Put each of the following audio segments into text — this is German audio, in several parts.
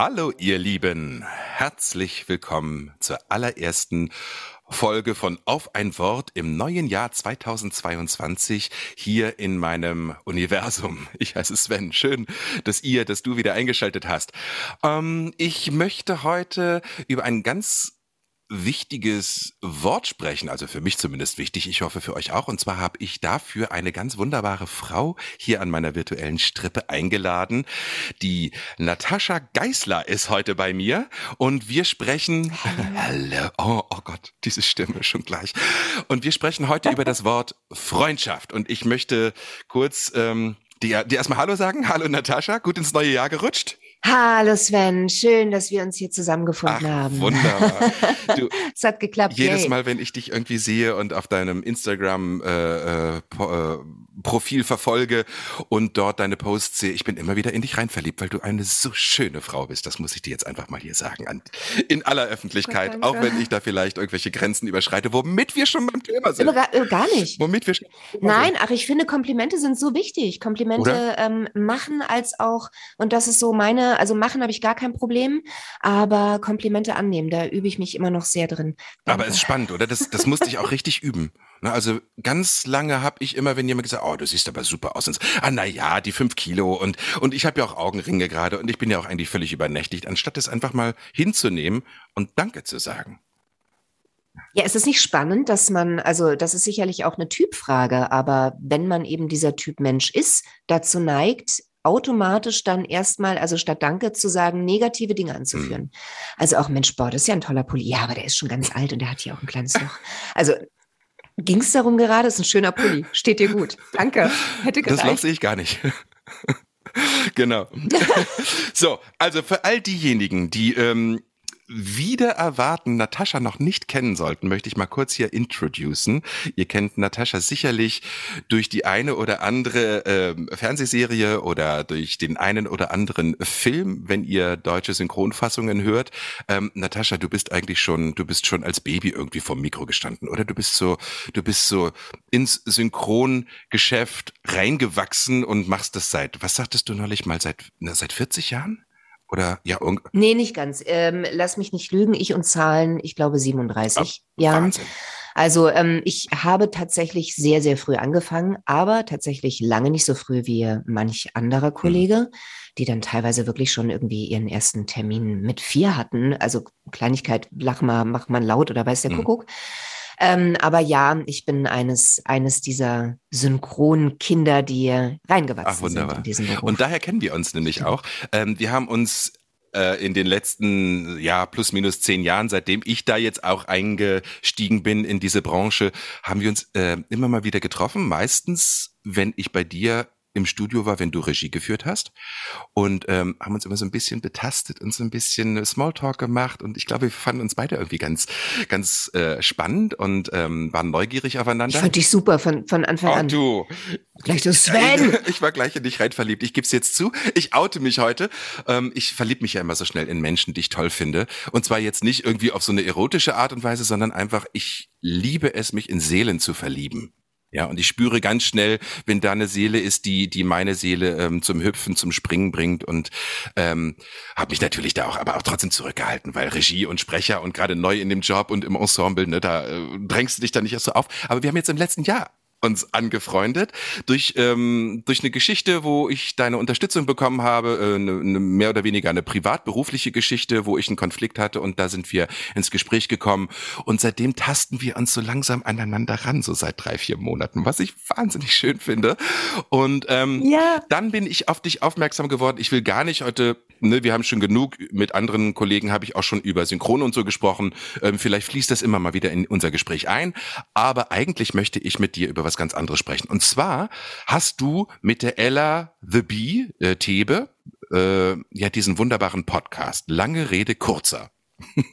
Hallo ihr Lieben, herzlich willkommen zur allerersten Folge von Auf ein Wort im neuen Jahr 2022 hier in meinem Universum. Ich heiße Sven. Schön, dass ihr, dass du wieder eingeschaltet hast. Ähm, ich möchte heute über ein ganz wichtiges Wort sprechen, also für mich zumindest wichtig, ich hoffe für euch auch. Und zwar habe ich dafür eine ganz wunderbare Frau hier an meiner virtuellen Strippe eingeladen. Die Natascha Geisler ist heute bei mir und wir sprechen. Hallo. Oh, oh Gott, diese Stimme schon gleich. Und wir sprechen heute über das Wort Freundschaft. Und ich möchte kurz ähm, dir, dir erstmal Hallo sagen. Hallo Natascha, gut ins neue Jahr gerutscht. Hallo Sven, schön, dass wir uns hier zusammengefunden Ach, haben. Wunderbar. Du, es hat geklappt. jedes yay. Mal, wenn ich dich irgendwie sehe und auf deinem Instagram äh, äh, äh, Profil verfolge und dort deine Posts sehe, ich bin immer wieder in dich rein verliebt, weil du eine so schöne Frau bist. Das muss ich dir jetzt einfach mal hier sagen. An, in aller Öffentlichkeit, Gott, auch wenn ich da vielleicht irgendwelche Grenzen überschreite, womit wir schon beim Thema sind. Gar, äh, gar nicht. Womit wir Nein, ach, ich finde, Komplimente sind so wichtig. Komplimente ähm, machen als auch, und das ist so meine, also machen habe ich gar kein Problem, aber Komplimente annehmen, da übe ich mich immer noch sehr drin. Aber Danke. es ist spannend, oder? Das, das musste ich auch richtig üben. Ne, Also ganz lange habe ich immer, wenn jemand gesagt, oh, du siehst aber super aus. Und so, ah, na ja, die fünf Kilo und und ich habe ja auch Augenringe gerade und ich bin ja auch eigentlich völlig übernächtigt, anstatt es einfach mal hinzunehmen und Danke zu sagen. Ja, es ist nicht spannend, dass man, also das ist sicherlich auch eine Typfrage, aber wenn man eben dieser Typ Mensch ist, dazu neigt, automatisch dann erstmal, also statt Danke zu sagen, negative Dinge anzuführen. Also auch, Mensch, boah, das ist ja ein toller Pulli. Ja, aber der ist schon ganz alt und der hat hier auch ein kleines Loch. Also ging es darum gerade, ist ein schöner Pulli. Steht dir gut. Danke. Hätte Das Loch gereicht. sehe ich gar nicht. genau. so, also für all diejenigen, die ähm, wieder erwarten, Natascha noch nicht kennen sollten, möchte ich mal kurz hier introducen. Ihr kennt Natascha sicherlich durch die eine oder andere ähm, Fernsehserie oder durch den einen oder anderen Film, wenn ihr deutsche Synchronfassungen hört. Ähm, Natascha, du bist eigentlich schon, du bist schon als Baby irgendwie vom Mikro gestanden, oder? Du bist so, du bist so ins Synchrongeschäft reingewachsen und machst das seit, was sagtest du neulich mal, seit, na, seit 40 Jahren? Oder ja, Nee, nicht ganz. Ähm, lass mich nicht lügen. Ich und Zahlen, ich glaube 37 Jahren. Wahnsinn. Also ähm, ich habe tatsächlich sehr, sehr früh angefangen, aber tatsächlich lange nicht so früh wie manch anderer Kollege, die dann teilweise wirklich schon irgendwie ihren ersten Termin mit vier hatten. Also Kleinigkeit, lach mal, mach mal laut oder weiß der Mhm. Kuckuck. Ähm, aber ja, ich bin eines, eines dieser Synchronkinder, die reingewachsen Ach, wunderbar. sind in diesen Beruf. Und daher kennen wir uns nämlich auch. Ähm, wir haben uns äh, in den letzten, ja, plus minus zehn Jahren, seitdem ich da jetzt auch eingestiegen bin in diese Branche, haben wir uns äh, immer mal wieder getroffen. Meistens, wenn ich bei dir im Studio war, wenn du Regie geführt hast und ähm, haben uns immer so ein bisschen betastet und so ein bisschen Smalltalk gemacht und ich glaube, wir fanden uns beide irgendwie ganz, ganz äh, spannend und ähm, waren neugierig ich aufeinander. fand dich super von, von Anfang Oh, an. du, Gleich so, Sven! ich war gleich in dich rein verliebt. Ich gebe es jetzt zu. Ich oute mich heute. Ähm, ich verlieb mich ja immer so schnell in Menschen, die ich toll finde. Und zwar jetzt nicht irgendwie auf so eine erotische Art und Weise, sondern einfach, ich liebe es, mich in Seelen zu verlieben. Ja, und ich spüre ganz schnell, wenn da eine Seele ist, die die meine Seele ähm, zum Hüpfen, zum Springen bringt und ähm, habe mich natürlich da auch, aber auch trotzdem zurückgehalten, weil Regie und Sprecher und gerade neu in dem Job und im Ensemble, ne, da äh, drängst du dich da nicht erst so auf. Aber wir haben jetzt im letzten Jahr uns angefreundet durch ähm, durch eine Geschichte, wo ich deine Unterstützung bekommen habe, äh, eine, eine mehr oder weniger eine privat-berufliche Geschichte, wo ich einen Konflikt hatte und da sind wir ins Gespräch gekommen und seitdem tasten wir uns so langsam aneinander ran, so seit drei vier Monaten, was ich wahnsinnig schön finde und ähm, Ja. dann bin ich auf dich aufmerksam geworden. Ich will gar nicht heute, ne, wir haben schon genug, mit anderen Kollegen habe ich auch schon über Synchron und so gesprochen. Ähm, vielleicht fließt das immer mal wieder in unser Gespräch ein. Aber eigentlich möchte ich mit dir über was ganz anderes sprechen. Und zwar hast du mit der Ella The Bee, äh, Thebe, äh, ja diesen wunderbaren Podcast. Lange Rede, kurzer.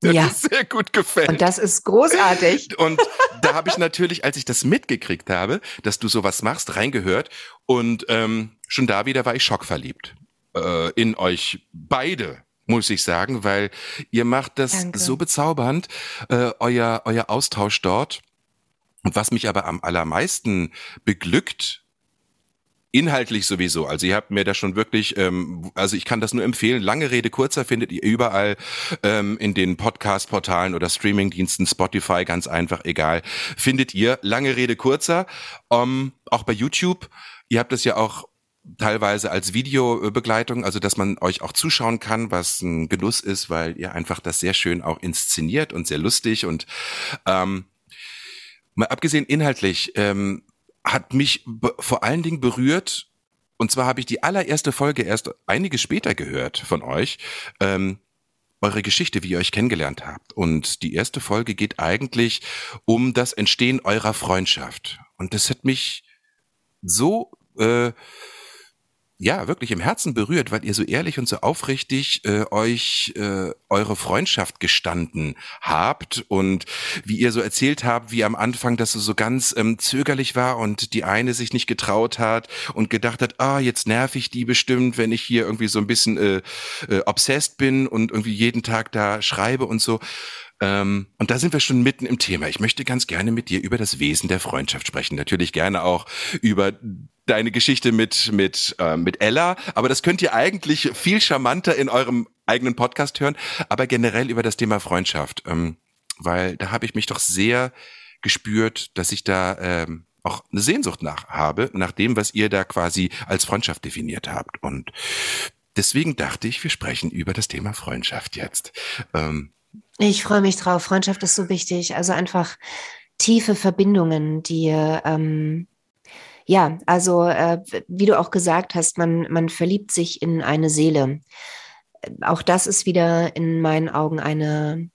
Der ja. sehr gut gefällt. Und das ist großartig. Und da habe ich natürlich, als ich das mitgekriegt habe, dass du sowas machst, reingehört. Und ähm, schon da wieder war ich schockverliebt äh, in euch beide muss ich sagen, weil ihr macht das Danke. so bezaubernd, äh, euer, euer Austausch dort. Und was mich aber am allermeisten beglückt, inhaltlich sowieso. Also ihr habt mir da schon wirklich, ähm, also ich kann das nur empfehlen. Lange Rede kurzer findet ihr überall ähm, in den Podcast-Portalen oder Streaming-Diensten, Spotify, ganz einfach, egal. Findet ihr lange Rede kurzer, ähm, auch bei YouTube. Ihr habt es ja auch teilweise als Videobegleitung, also dass man euch auch zuschauen kann, was ein Genuss ist, weil ihr einfach das sehr schön auch inszeniert und sehr lustig und ähm, mal abgesehen inhaltlich ähm, hat mich vor allen Dingen berührt und zwar habe ich die allererste Folge erst einige später gehört von euch. Ähm, eure Geschichte, wie ihr euch kennengelernt habt. Und die erste Folge geht eigentlich um das Entstehen eurer Freundschaft. Und das hat mich so äh, ja wirklich im Herzen berührt, weil ihr so ehrlich und so aufrichtig äh, euch äh, eure Freundschaft gestanden habt und wie ihr so erzählt habt, wie am Anfang das so, so ganz ähm, zögerlich war und die eine sich nicht getraut hat und gedacht hat, ah, jetzt nerv ich die bestimmt, wenn ich hier irgendwie so ein bisschen äh, äh, obsessed bin und irgendwie jeden Tag da schreibe und so. Ähm, und da sind wir schon mitten im Thema. Ich möchte ganz gerne mit dir über das Wesen der Freundschaft sprechen. Natürlich gerne auch über deine Geschichte mit mit äh, mit Ella, aber das könnt ihr eigentlich viel charmanter in eurem eigenen Podcast hören. Aber generell über das Thema Freundschaft, ähm, weil da habe ich mich doch sehr gespürt, dass ich da ähm, auch eine Sehnsucht nach habe, nach dem, was ihr da quasi als Freundschaft definiert habt. Und deswegen dachte ich, wir sprechen über das Thema Freundschaft jetzt. Ähm, ich freue mich drauf. Freundschaft ist so wichtig. Also einfach tiefe Verbindungen, die, ähm, ja, also äh, wie du auch gesagt hast, man, man verliebt sich in eine Seele. Auch das ist wieder in meinen Augen eine,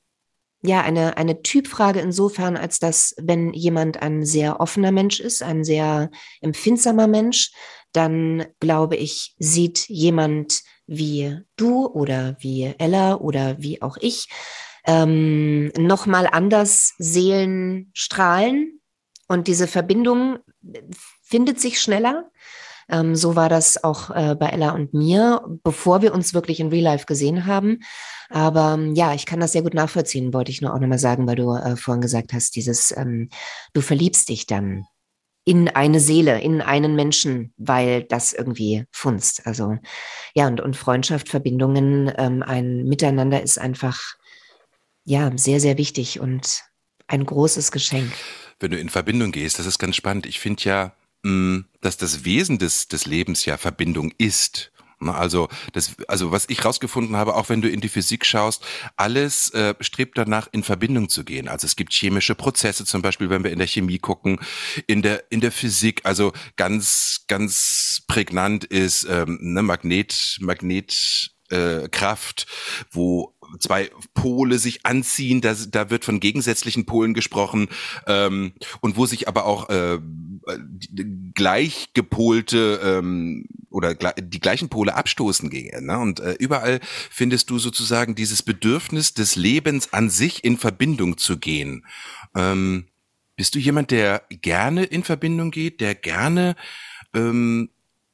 ja, eine, eine Typfrage insofern, als dass, wenn jemand ein sehr offener Mensch ist, ein sehr empfindsamer Mensch, dann glaube ich, sieht jemand wie du oder wie Ella oder wie auch ich ähm, nochmal anders Seelen strahlen und diese Verbindung findet sich schneller. Ähm, so war das auch äh, bei Ella und mir, bevor wir uns wirklich in Real Life gesehen haben. Aber ähm, ja, ich kann das sehr gut nachvollziehen, wollte ich nur auch nochmal sagen, weil du äh, vorhin gesagt hast, dieses, ähm, du verliebst dich dann in eine Seele, in einen Menschen, weil das irgendwie funzt. Also ja, und, und Freundschaft, Verbindungen, ähm, ein Miteinander ist einfach ja, sehr, sehr wichtig und ein großes Geschenk. Wenn du in Verbindung gehst, das ist ganz spannend. Ich finde ja, mm, dass das Wesen des, des Lebens ja Verbindung ist. Also, das, also was ich rausgefunden habe, auch wenn du in die Physik schaust, alles äh, strebt danach, in Verbindung zu gehen. Also es gibt chemische Prozesse, zum Beispiel, wenn wir in der Chemie gucken, in der in der Physik. Also ganz ganz prägnant ist ähm, ne, Magnet Magnet äh, Kraft, wo zwei Pole sich anziehen, da, da wird von gegensätzlichen Polen gesprochen ähm, und wo sich aber auch äh, gleichgepolte ähm, oder die gleichen Pole abstoßen gegen. Ne? Und äh, überall findest du sozusagen dieses Bedürfnis des Lebens an sich in Verbindung zu gehen. Ähm, bist du jemand, der gerne in Verbindung geht, der gerne ähm,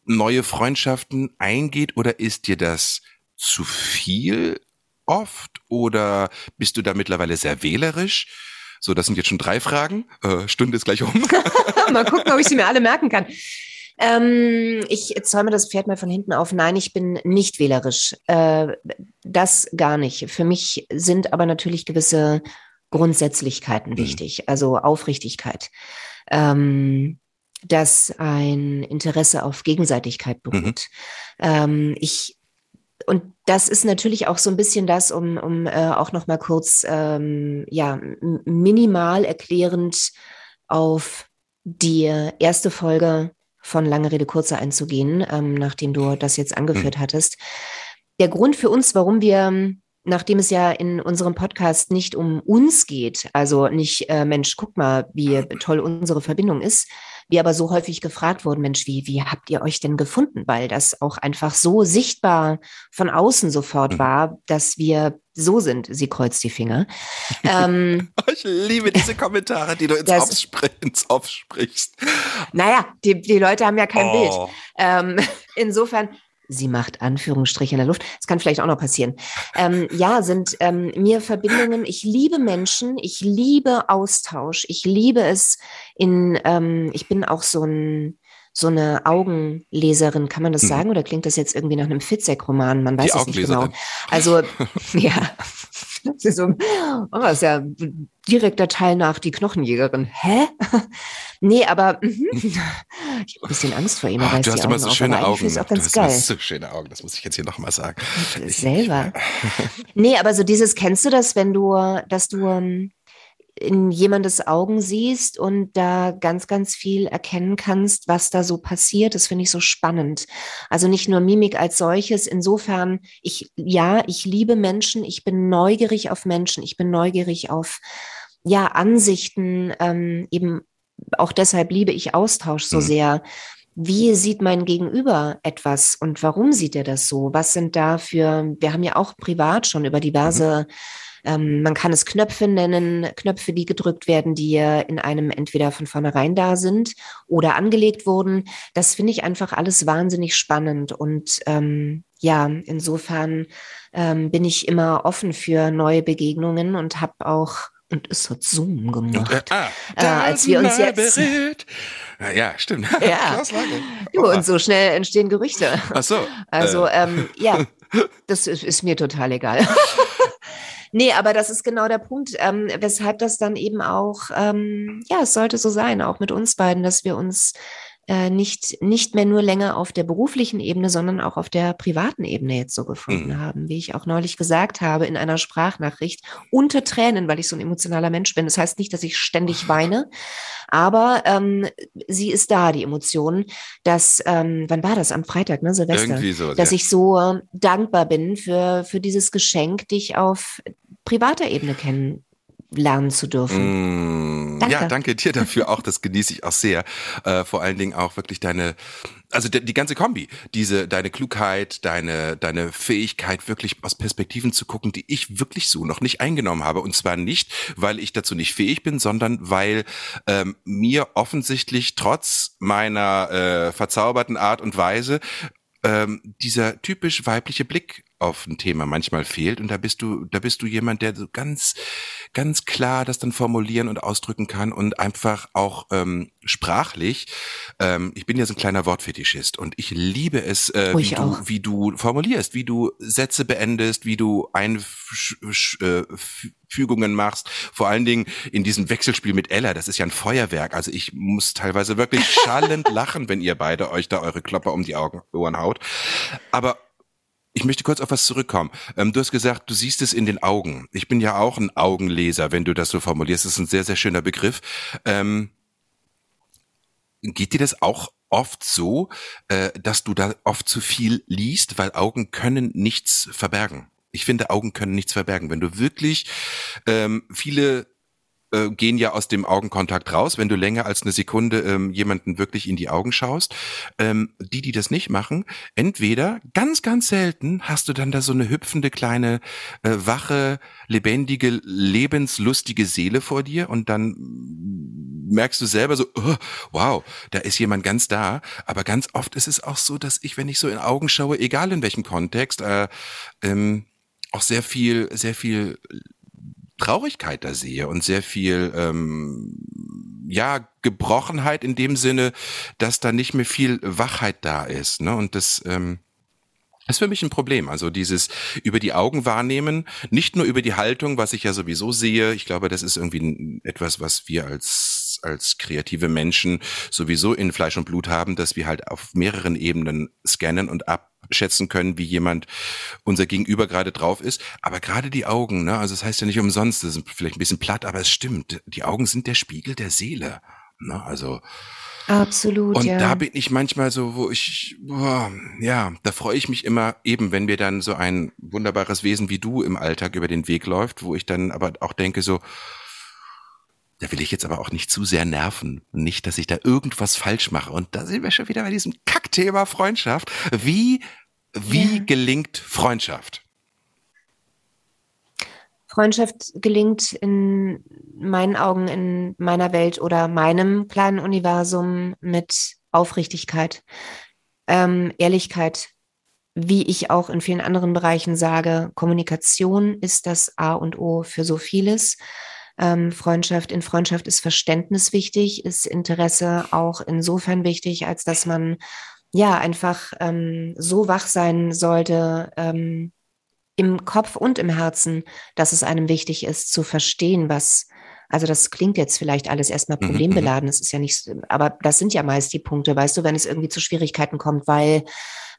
neue Freundschaften eingeht oder ist dir das zu viel oft oder bist du da mittlerweile sehr wählerisch? So, das sind jetzt schon drei Fragen. Äh, Stunde ist gleich um. mal gucken, ob ich sie mir alle merken kann. Ähm, ich zäume das Pferd mal von hinten auf. Nein, ich bin nicht wählerisch. Äh, das gar nicht. Für mich sind aber natürlich gewisse Grundsätzlichkeiten mhm. wichtig, also Aufrichtigkeit. Ähm, dass ein Interesse auf Gegenseitigkeit beruht. Mhm. Ähm, ich und das ist natürlich auch so ein bisschen das, um, um äh, auch noch mal kurz ähm, ja, minimal erklärend auf die erste Folge von Lange Rede Kurze einzugehen, ähm, nachdem du das jetzt angeführt mhm. hattest. Der Grund für uns, warum wir, nachdem es ja in unserem Podcast nicht um uns geht, also nicht, äh, Mensch, guck mal, wie toll unsere Verbindung ist, wir aber so häufig gefragt wurden, Mensch, wie, wie habt ihr euch denn gefunden? Weil das auch einfach so sichtbar von außen sofort Mhm. war, dass wir so sind. Sie kreuzt die Finger. ähm, Ich liebe diese Kommentare, die du ins Das- Off, ins Off sprichst. naja, die, die Leute haben ja kein Bild. Oh. Ähm, insofern, sie macht Anführungsstriche in der Luft. Das kann vielleicht auch noch passieren. Ähm, ja, sind ähm, mir Verbindungen. Ich liebe Menschen. Ich liebe Austausch. Ich liebe es in, ähm, ich bin auch so ein, so eine Augenleserin, kann man das Mhm. sagen? Oder klingt das jetzt irgendwie nach einem Fitzek-Roman? Man weiß Die es nicht genau. Also, ja. Das ist, so, oh, das ist ja direkter Teil nach die Knochenjägerin. Hä? nee, aber mhm. ich habe ein bisschen Angst vor ihm. Oh, du hast immer Augen so schöne Augen. ist auch Du ganz hast immer geil. so schöne Augen, das muss ich jetzt hier nochmal sagen. Ich- Selber. nee, aber so dieses, kennst du das, wenn du, dass du ähm, in jemandes Augen siehst und da ganz, ganz viel erkennen kannst, was da so passiert. Das finde ich so spannend. Also nicht nur Mimik als solches. Insofern, ich, ja, ich liebe Menschen. Ich bin neugierig auf Menschen. Ich bin neugierig auf, ja, Ansichten. Ähm, eben auch deshalb liebe ich Austausch so Mhm. sehr. Wie sieht mein Gegenüber etwas und warum sieht er das so? Was sind da für, wir haben ja auch privat schon über diverse, ähm, man kann es Knöpfe nennen, Knöpfe, die gedrückt werden, die in einem entweder von vornherein da sind oder angelegt wurden. Das finde ich einfach alles wahnsinnig spannend und ähm, ja, insofern ähm, bin ich immer offen für neue Begegnungen und habe auch, und es hat Zoom gemacht. äh, ah, Äh, als wir uns jetzt- berät. Ja, stimmt. Ja. Du, und so schnell entstehen Gerüchte. Ach so. Also, äh, ähm, ja, das ist, ist mir total egal. nee, aber das ist genau der Punkt, ähm, weshalb das dann eben auch, ähm, ja, es sollte so sein, auch mit uns beiden, dass wir uns äh, nicht, nicht mehr nur länger auf der beruflichen Ebene, sondern auch auf der privaten Ebene jetzt so gefunden Mhm. haben, wie ich auch neulich gesagt habe in einer Sprachnachricht, unter Tränen, weil ich so ein emotionaler Mensch bin. Das heißt nicht, dass ich ständig weine, aber ähm, sie ist da, die Emotion, dass, ähm, wann war das? Am Freitag, ne, Silvester? irgendwie so. dass ja. ich so äh, dankbar bin für, für dieses Geschenk, dich auf privater Ebene kennenlernen zu dürfen. Mm, Danke. Ja, danke dir dafür auch. Das genieße ich auch sehr. Äh, vor allen Dingen auch wirklich deine, also die, die ganze Kombi, diese deine Klugheit, deine deine Fähigkeit, wirklich aus Perspektiven zu gucken, die ich wirklich so noch nicht eingenommen habe. Und zwar nicht, weil ich dazu nicht fähig bin, sondern weil ähm, mir offensichtlich trotz meiner äh, verzauberten Art und Weise ähm, dieser typisch weibliche Blick auf ein Thema manchmal fehlt. Und da bist du da bist du jemand der so ganz ganz klar das dann formulieren und ausdrücken kann und einfach auch ähm, sprachlich ähm, ich bin ja so ein kleiner Wortfetischist und ich liebe es äh, Oh, wie du auch. wie du formulierst wie du Sätze beendest wie du Einfügungen machst. Vor allen Dingen in diesem Wechselspiel mit Ella das ist ja ein Feuerwerk. Also ich muss teilweise wirklich schallend lachen wenn ihr beide euch da eure Klopper um die Augen Ohren haut. Aber ich möchte kurz auf was zurückkommen. Ähm, du hast gesagt, du siehst es in den Augen. Ich bin ja auch ein Augenleser, wenn du das so formulierst. Das ist ein sehr, sehr schöner Begriff. Ähm, geht dir das auch oft so, äh, dass du da oft zu viel liest, weil Augen können nichts verbergen. Ich finde, Augen können nichts verbergen. Wenn du wirklich ähm, viele äh, gehen ja aus dem Augenkontakt raus, wenn du länger als eine Sekunde ähm, jemanden wirklich in die Augen schaust. Ähm, die, die das nicht machen, entweder ganz, ganz selten hast du dann da so eine hüpfende kleine, äh, wache, lebendige, lebenslustige Seele vor dir und dann merkst du selber so, oh, wow, da ist jemand ganz da. Aber ganz oft ist es auch so, dass ich, wenn ich so in Augen schaue, egal in welchem Kontext, äh, ähm, auch sehr viel, sehr viel Traurigkeit da sehe und sehr viel ähm, ja Gebrochenheit in dem Sinne, dass da nicht mehr viel Wachheit da ist. Ne? Und das ähm, ist für mich ein Problem. Also dieses über die Augen wahrnehmen, nicht nur über die Haltung, was ich ja sowieso sehe. Ich glaube, das ist irgendwie etwas, was wir als als kreative Menschen sowieso in Fleisch und Blut haben, dass wir halt auf mehreren Ebenen scannen und abschätzen können, wie jemand unser Gegenüber gerade drauf ist. Aber gerade die Augen, ne, also das heißt ja nicht umsonst, das ist vielleicht ein bisschen platt, aber es stimmt. Die Augen sind der Spiegel der Seele. Ne, also Absolut, und ja. da bin ich manchmal so, wo ich, boah, ja, da freue ich mich immer eben, wenn mir dann so ein wunderbares Wesen wie du im Alltag über den Weg läuft, wo ich dann aber auch denke so, da will ich jetzt aber auch nicht zu sehr nerven. Nicht, dass ich da irgendwas falsch mache. Und da sind wir schon wieder bei diesem Kackthema Freundschaft. Wie, wie ja. gelingt Freundschaft? Freundschaft gelingt in meinen Augen, in meiner Welt oder meinem kleinen Universum mit Aufrichtigkeit, ähm, Ehrlichkeit, wie ich auch in vielen anderen Bereichen sage, Kommunikation ist das A und O für so vieles. Ähm, Freundschaft, in Freundschaft ist Verständnis wichtig, ist Interesse auch insofern wichtig, als dass man ja einfach ähm, so wach sein sollte, ähm, im Kopf und im Herzen, dass es einem wichtig ist zu verstehen, was, also das klingt jetzt vielleicht alles erstmal mhm, problembeladen, das ist ja nicht, aber das sind ja meist die Punkte, weißt du, wenn es irgendwie zu Schwierigkeiten kommt, weil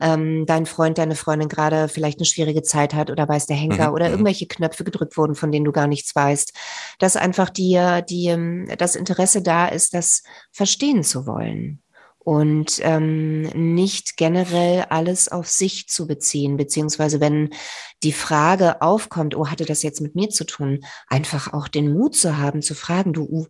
ähm, dein Freund, deine Freundin gerade vielleicht eine schwierige Zeit hat oder weiß der Henker mhm. oder mhm. irgendwelche Knöpfe gedrückt wurden, von denen du gar nichts weißt, dass einfach dir die, ähm, das Interesse da ist, das verstehen zu wollen und ähm, nicht generell alles auf sich zu beziehen, beziehungsweise wenn die Frage aufkommt, oh, hatte das jetzt mit mir zu tun, einfach auch den Mut zu haben, zu fragen, du,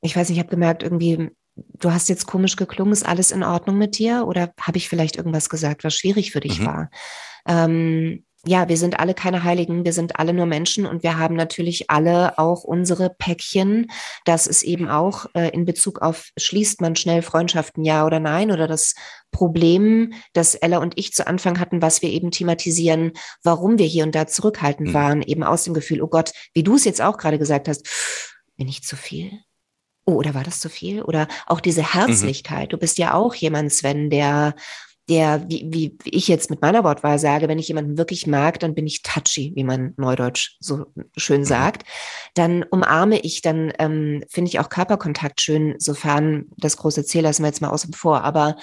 ich weiß nicht, ich habe gemerkt, irgendwie, du hast jetzt komisch geklungen, ist alles in Ordnung mit dir oder habe ich vielleicht irgendwas gesagt, was schwierig für dich mhm. war? Ähm, ja, wir sind alle keine Heiligen, wir sind alle nur Menschen und wir haben natürlich alle auch unsere Päckchen. Das ist eben auch äh, in Bezug auf, schließt man schnell Freundschaften, ja oder nein? Oder das Problem, das Ella und ich zu Anfang hatten, was wir eben thematisieren, warum wir hier und da zurückhaltend mhm. waren, eben aus dem Gefühl, oh Gott, wie du es jetzt auch gerade gesagt hast, bin ich zu viel? Oh, oder war das zu viel? Oder auch diese mhm. Herzlichkeit. Mhm. Du bist ja auch jemand, Sven, der der, wie, wie ich jetzt mit meiner Wortwahl sage, wenn ich jemanden wirklich mag, dann bin ich touchy, wie man neudeutsch so schön mhm. sagt. Dann umarme ich, dann ähm, finde ich auch Körperkontakt schön, sofern das große Ziel lassen wir jetzt mal außen vor. Aber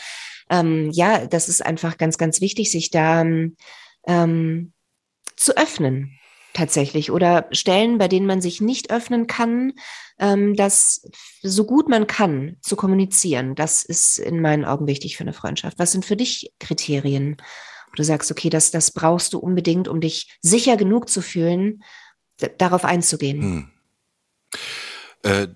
ähm, ja, das ist einfach ganz, ganz wichtig, sich da ähm, zu öffnen tatsächlich oder Stellen, bei denen man sich nicht öffnen kann, ähm, das so gut man kann zu kommunizieren. Das ist in meinen Augen wichtig für eine Freundschaft. Was sind für dich Kriterien, wo du sagst, okay, das, das brauchst du unbedingt, um dich sicher genug zu fühlen, darauf einzugehen? Hm. Äh,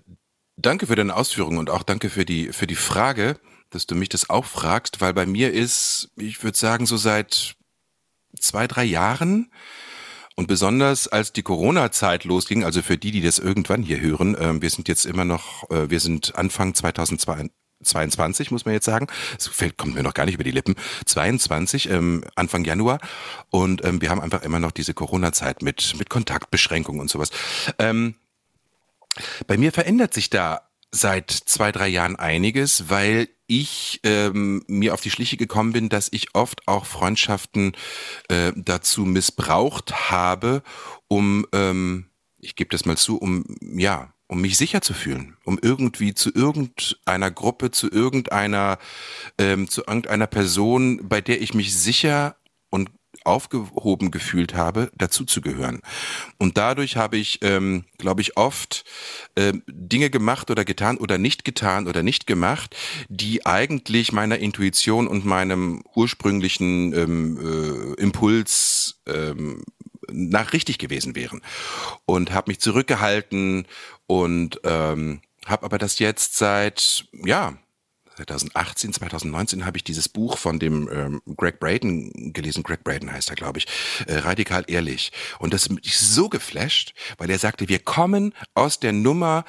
danke für deine Ausführungen und auch danke für die, für die Frage, dass du mich das auch fragst, weil bei mir ist, ich würde sagen, so seit zwei, drei Jahren und besonders als die Corona-Zeit losging, also für die, die das irgendwann hier hören, äh, wir sind jetzt immer noch, äh, wir sind Anfang 2022, muss man jetzt sagen. Es kommt mir noch gar nicht über die Lippen. 22, ähm, Anfang Januar. Und ähm, wir haben einfach immer noch diese Corona-Zeit mit, mit Kontaktbeschränkungen und sowas. Ähm, bei mir verändert sich da seit zwei, drei Jahren einiges, weil ich ähm, mir auf die Schliche gekommen bin, dass ich oft auch Freundschaften äh, dazu missbraucht habe, um, ähm, ich gebe das mal zu, um, ja, um mich sicher zu fühlen, um irgendwie zu irgendeiner Gruppe, zu irgendeiner, ähm, zu irgendeiner Person, bei der ich mich sicher und aufgehoben gefühlt habe, dazuzugehören. Und dadurch habe ich, ähm, glaube ich, oft äh, Dinge gemacht oder getan oder nicht getan oder nicht gemacht, die eigentlich meiner Intuition und meinem ursprünglichen ähm, äh, Impuls ähm, nach richtig gewesen wären. Und habe mich zurückgehalten und ähm, habe aber das jetzt seit, ja, 2018, 2019 habe ich dieses Buch von dem ähm, Greg Braden gelesen. Greg Braden heißt er, glaube ich. Äh, Radikal ehrlich. Und das ist so geflasht, weil er sagte, wir kommen aus der Nummer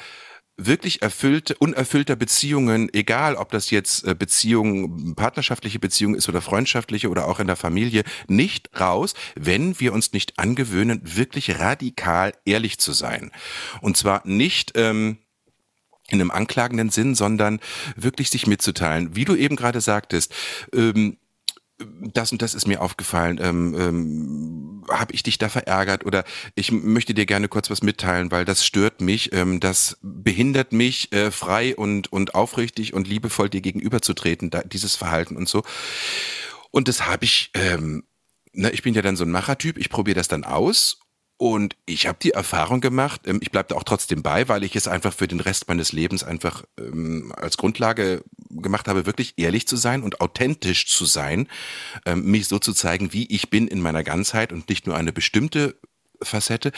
wirklich erfüllte, unerfüllter Beziehungen, egal ob das jetzt äh, Beziehungen, partnerschaftliche Beziehung ist oder freundschaftliche oder auch in der Familie, nicht raus, wenn wir uns nicht angewöhnen, wirklich radikal ehrlich zu sein. Und zwar nicht ähm, in einem anklagenden Sinn, sondern wirklich sich mitzuteilen. Wie du eben gerade sagtest, ähm, das und das ist mir aufgefallen, ähm, ähm, habe ich dich da verärgert oder ich möchte dir gerne kurz was mitteilen, weil das stört mich, ähm, das behindert mich, äh, frei und, und aufrichtig und liebevoll dir gegenüberzutreten, da, dieses Verhalten und so. Und das habe ich, ähm, na, ich bin ja dann so ein Machertyp, ich probiere das dann aus und ich habe die Erfahrung gemacht, ähm, ich bleibe da auch trotzdem bei, weil ich es einfach für den Rest meines Lebens einfach ähm, als Grundlage gemacht habe, wirklich ehrlich zu sein und authentisch zu sein, ähm, mich so zu zeigen, wie ich bin in meiner Ganzheit und nicht nur eine bestimmte Facette.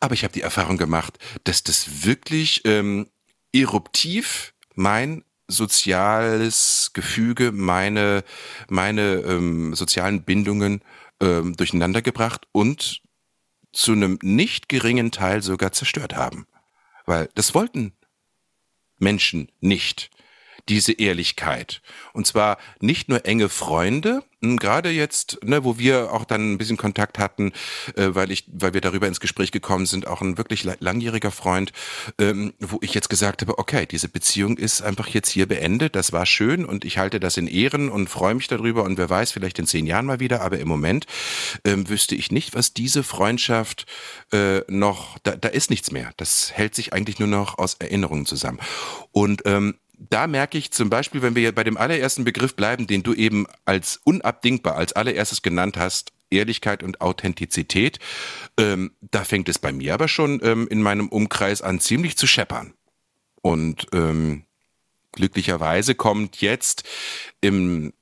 Aber ich habe die Erfahrung gemacht, dass das wirklich ähm, eruptiv mein soziales Gefüge, meine, meine ähm, sozialen Bindungen ähm, durcheinandergebracht und zu einem nicht geringen Teil sogar zerstört haben. Weil das wollten Menschen nicht diese Ehrlichkeit. Und zwar nicht nur enge Freunde, hm, gerade jetzt, ne, wo wir auch dann ein bisschen Kontakt hatten, äh, weil ich, weil wir darüber ins Gespräch gekommen sind, auch ein wirklich langjähriger Freund, ähm, wo ich jetzt gesagt habe, okay, diese Beziehung ist einfach jetzt hier beendet, das war schön und ich halte das in Ehren und freue mich darüber und wer weiß, vielleicht in zehn Jahren mal wieder, aber im Moment ähm, wüsste ich nicht, was diese Freundschaft äh, noch, da, da ist nichts mehr. Das hält sich eigentlich nur noch aus Erinnerungen zusammen. Und ähm, da merke ich zum Beispiel, wenn wir bei dem allerersten Begriff bleiben, den du eben als unabdingbar als allererstes genannt hast, Ehrlichkeit und Authentizität, ähm, da fängt es bei mir aber schon ähm, in meinem Umkreis an, ziemlich zu scheppern. Und ähm, glücklicherweise kommt jetzt im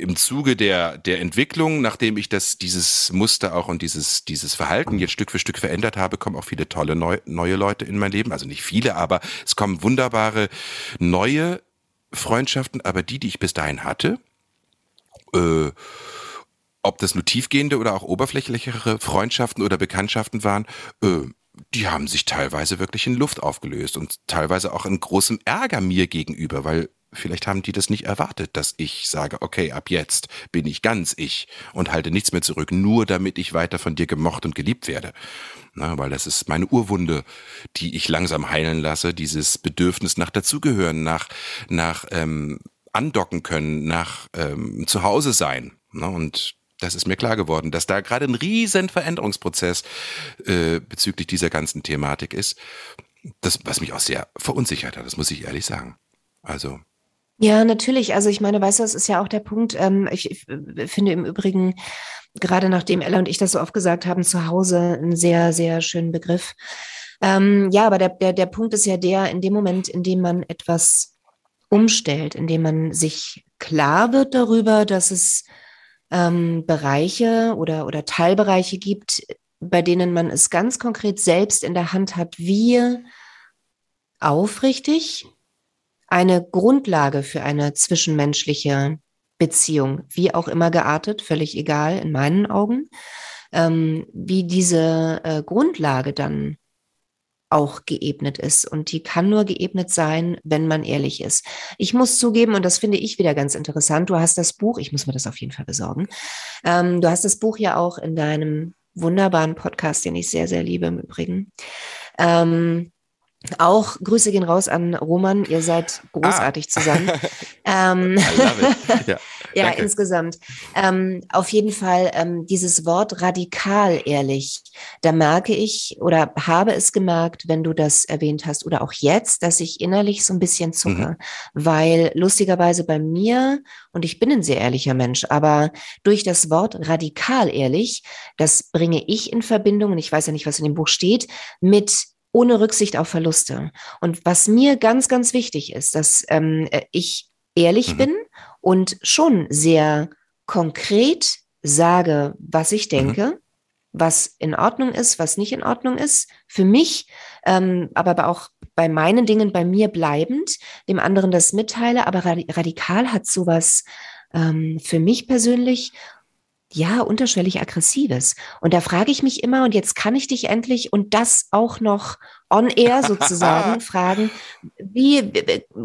im Zuge der, der Entwicklung, nachdem ich das, dieses Muster auch und dieses, dieses Verhalten jetzt Stück für Stück verändert habe, kommen auch viele tolle neu, neue Leute in mein Leben. Also nicht viele, aber es kommen wunderbare neue Freundschaften, aber die, die ich bis dahin hatte, äh, ob das nur tiefgehende oder auch oberflächlichere Freundschaften oder Bekanntschaften waren, äh, die haben sich teilweise wirklich in Luft aufgelöst und teilweise auch in großem Ärger mir gegenüber, weil Vielleicht haben die das nicht erwartet, dass ich sage, okay, ab jetzt bin ich ganz ich und halte nichts mehr zurück, nur damit ich weiter von dir gemocht und geliebt werde. Na, weil das ist meine Urwunde, die ich langsam heilen lasse, dieses Bedürfnis nach dazugehören, nach, nach ähm, andocken können, nach ähm, Zuhause sein. Na, und das ist mir klar geworden, dass da gerade ein riesen Veränderungsprozess äh, bezüglich dieser ganzen Thematik ist. Das, was mich auch sehr verunsichert hat, das muss ich ehrlich sagen. Also ja, natürlich. Also ich meine, weißt du, das ist ja auch der Punkt. Ähm, ich, ich finde im Übrigen, gerade nachdem Ella und ich das so oft gesagt haben, zu Hause einen sehr, sehr schönen Begriff. Ähm, ja, aber der, der, der Punkt ist ja der, in dem Moment, in dem man etwas umstellt, in dem man sich klar wird darüber, dass es ähm, Bereiche oder, oder Teilbereiche gibt, bei denen man es ganz konkret selbst in der Hand hat, wie aufrichtig eine Grundlage für eine zwischenmenschliche Beziehung, wie auch immer geartet, völlig egal in meinen Augen, ähm, wie diese äh, Grundlage dann auch geebnet ist. Und die kann nur geebnet sein, wenn man ehrlich ist. Ich muss zugeben, und das finde ich wieder ganz interessant, du hast das Buch, ich muss mir das auf jeden Fall besorgen, ähm, du hast das Buch ja auch in deinem wunderbaren Podcast, den ich sehr, sehr liebe im Übrigen. Ähm, auch Grüße gehen raus an Roman, ihr seid großartig ah. zusammen. ähm, ja, ja insgesamt. Ähm, auf jeden Fall ähm, dieses Wort radikal ehrlich, da merke ich oder habe es gemerkt, wenn du das erwähnt hast oder auch jetzt, dass ich innerlich so ein bisschen zucke, mhm. weil lustigerweise bei mir, und ich bin ein sehr ehrlicher Mensch, aber durch das Wort radikal ehrlich, das bringe ich in Verbindung, und ich weiß ja nicht, was in dem Buch steht, mit ohne Rücksicht auf Verluste. Und was mir ganz, ganz wichtig ist, dass ähm, äh, ich ehrlich mhm. bin und schon sehr konkret sage, was ich mhm. denke, mhm. was in Ordnung ist, was nicht in Ordnung ist, für mich, ähm, aber auch bei meinen Dingen bei mir bleibend, dem anderen das mitteile, aber radikal hat sowas ähm, für mich persönlich ja, unterschwellig aggressives. Und da frage ich mich immer, und jetzt kann ich dich endlich und das auch noch on air sozusagen fragen, wie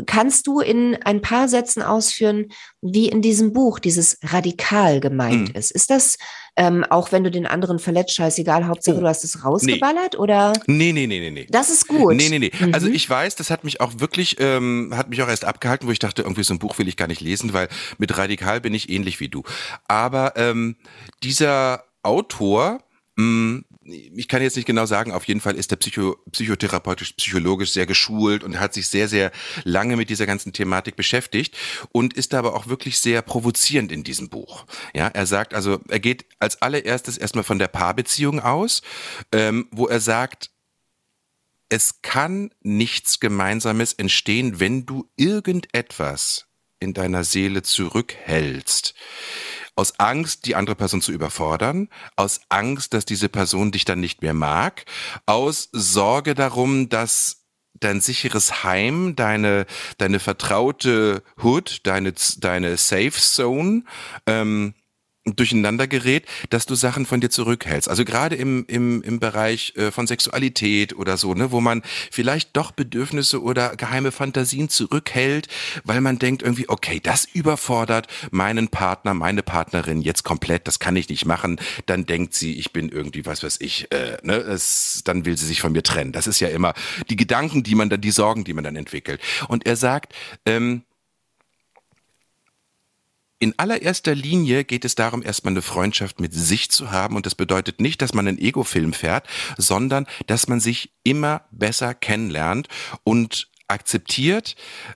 kannst du in ein paar Sätzen ausführen, wie in diesem Buch dieses radikal gemeint hm. ist? Ist das ähm, auch wenn du den anderen verletzt, scheißegal, Hauptsache oh, du hast es rausgeballert nee. oder? Nee, nee, nee, nee, nee. Das ist gut. Nee, nee, nee. Mhm. Also ich weiß, das hat mich auch wirklich, ähm, hat mich auch erst abgehalten, wo ich dachte, irgendwie so ein Buch will ich gar nicht lesen, weil mit radikal bin ich ähnlich wie du. Aber ähm, dieser Autor, mh, mm, ich kann jetzt nicht genau sagen, auf jeden Fall ist er psycho, psychotherapeutisch, psychologisch sehr geschult und hat sich sehr, sehr lange mit dieser ganzen Thematik beschäftigt und ist aber auch wirklich sehr provozierend in diesem Buch. Ja, er sagt also, er geht als allererstes erstmal von der Paarbeziehung aus, ähm, wo er sagt, es kann nichts Gemeinsames entstehen, wenn du irgendetwas in deiner Seele zurückhältst Aus Angst, die andere Person zu überfordern, aus Angst, dass diese Person dich dann nicht mehr mag, aus Sorge darum, dass dein sicheres Heim, deine, deine vertraute Hood, deine, deine Safe Zone, ähm, durcheinander gerät, dass du Sachen von dir zurückhältst. Also gerade im, im, im Bereich äh, von Sexualität oder so, ne, wo man vielleicht doch Bedürfnisse oder geheime Fantasien zurückhält, weil man denkt irgendwie, okay, das überfordert meinen Partner, meine Partnerin jetzt komplett, das kann ich nicht machen. Dann denkt sie, ich bin irgendwie, was weiß ich, äh, ne, es, dann will sie sich von mir trennen. Das ist ja immer die Gedanken, die man dann, die Sorgen, die man dann entwickelt. Und er sagt, ähm, in allererster Linie geht es darum, erstmal eine Freundschaft mit sich zu haben. Und das bedeutet nicht, dass man einen Ego-Film fährt, sondern dass man sich immer besser kennenlernt und akzeptiert,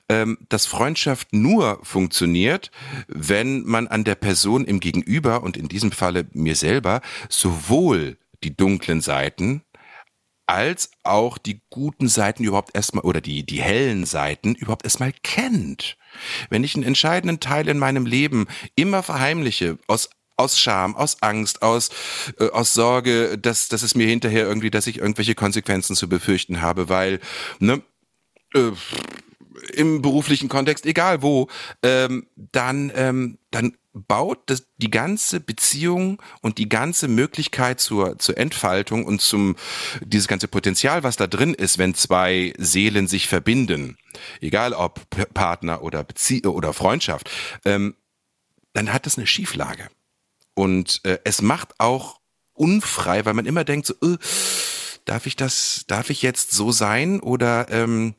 ähm, dass Freundschaft nur funktioniert, wenn man an der Person im Gegenüber und in diesem Falle mir selber sowohl die dunklen Seiten als auch die guten Seiten überhaupt erstmal oder die, die hellen Seiten überhaupt erstmal kennt. Wenn ich einen entscheidenden Teil in meinem Leben immer verheimliche, aus aus Scham, aus Angst, aus, äh, aus Sorge, dass, dass es mir hinterher irgendwie, dass ich irgendwelche Konsequenzen zu befürchten habe, weil, ne, äh, im beruflichen Kontext, egal wo, ähm, dann, ähm, dann baut das, die ganze Beziehung und die ganze Möglichkeit zur, zur Entfaltung und zum, dieses ganze Potenzial, was da drin ist, wenn zwei Seelen sich verbinden, egal ob Partner oder Bezie oder Freundschaft, ähm, dann hat das eine Schieflage. Und äh, es macht auch unfrei, weil man immer denkt so, äh, darf ich das, darf ich jetzt so sein oder ähm,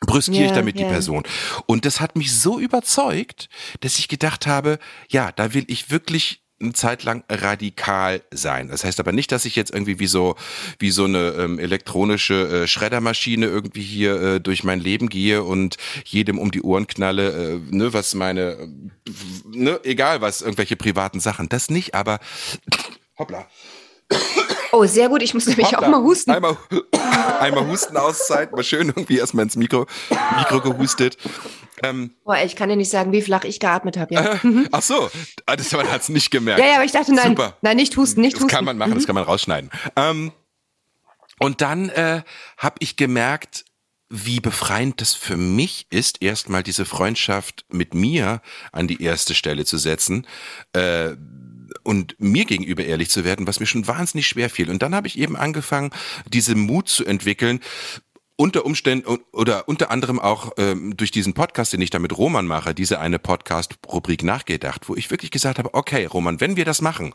brüskiere yeah, ich damit yeah. die Person. Und das hat mich so überzeugt, dass ich gedacht habe, ja, da will ich wirklich eine Zeit lang radikal sein. Das heißt aber nicht, dass ich jetzt irgendwie wie so wie so eine ähm, elektronische äh, Schreddermaschine irgendwie hier äh, durch mein Leben gehe und jedem um die Ohren knalle, äh, ne, was meine, äh, ne, egal was, irgendwelche privaten Sachen. Das nicht, aber hoppla. Oh, sehr gut. Ich muss nämlich Hoppla. auch mal husten. Einmal, einmal Husten auszeit, mal schön irgendwie erstmal ins Mikro, Mikro gehustet. Ähm, Boah, ich kann dir nicht sagen, wie flach ich geatmet habe. Ja. Äh, mhm. ach so, ah, das hat es nicht gemerkt. Ja, ja, aber ich dachte, nein, Super. nein, nicht husten, nicht das husten. Das kann man machen, mhm. das kann man rausschneiden. Ähm, und dann äh, habe ich gemerkt, wie befreiend das für mich ist, erstmal diese Freundschaft mit mir an die erste Stelle zu setzen. Äh, und mir gegenüber ehrlich zu werden, was mir schon wahnsinnig schwer fiel. Und dann habe ich eben angefangen, diese Mut zu entwickeln, unter Umständen oder unter anderem auch ähm, durch diesen Podcast, den ich da mit Roman mache, diese eine Podcast-Rubrik nachgedacht, wo ich wirklich gesagt habe, okay, Roman, wenn wir das machen,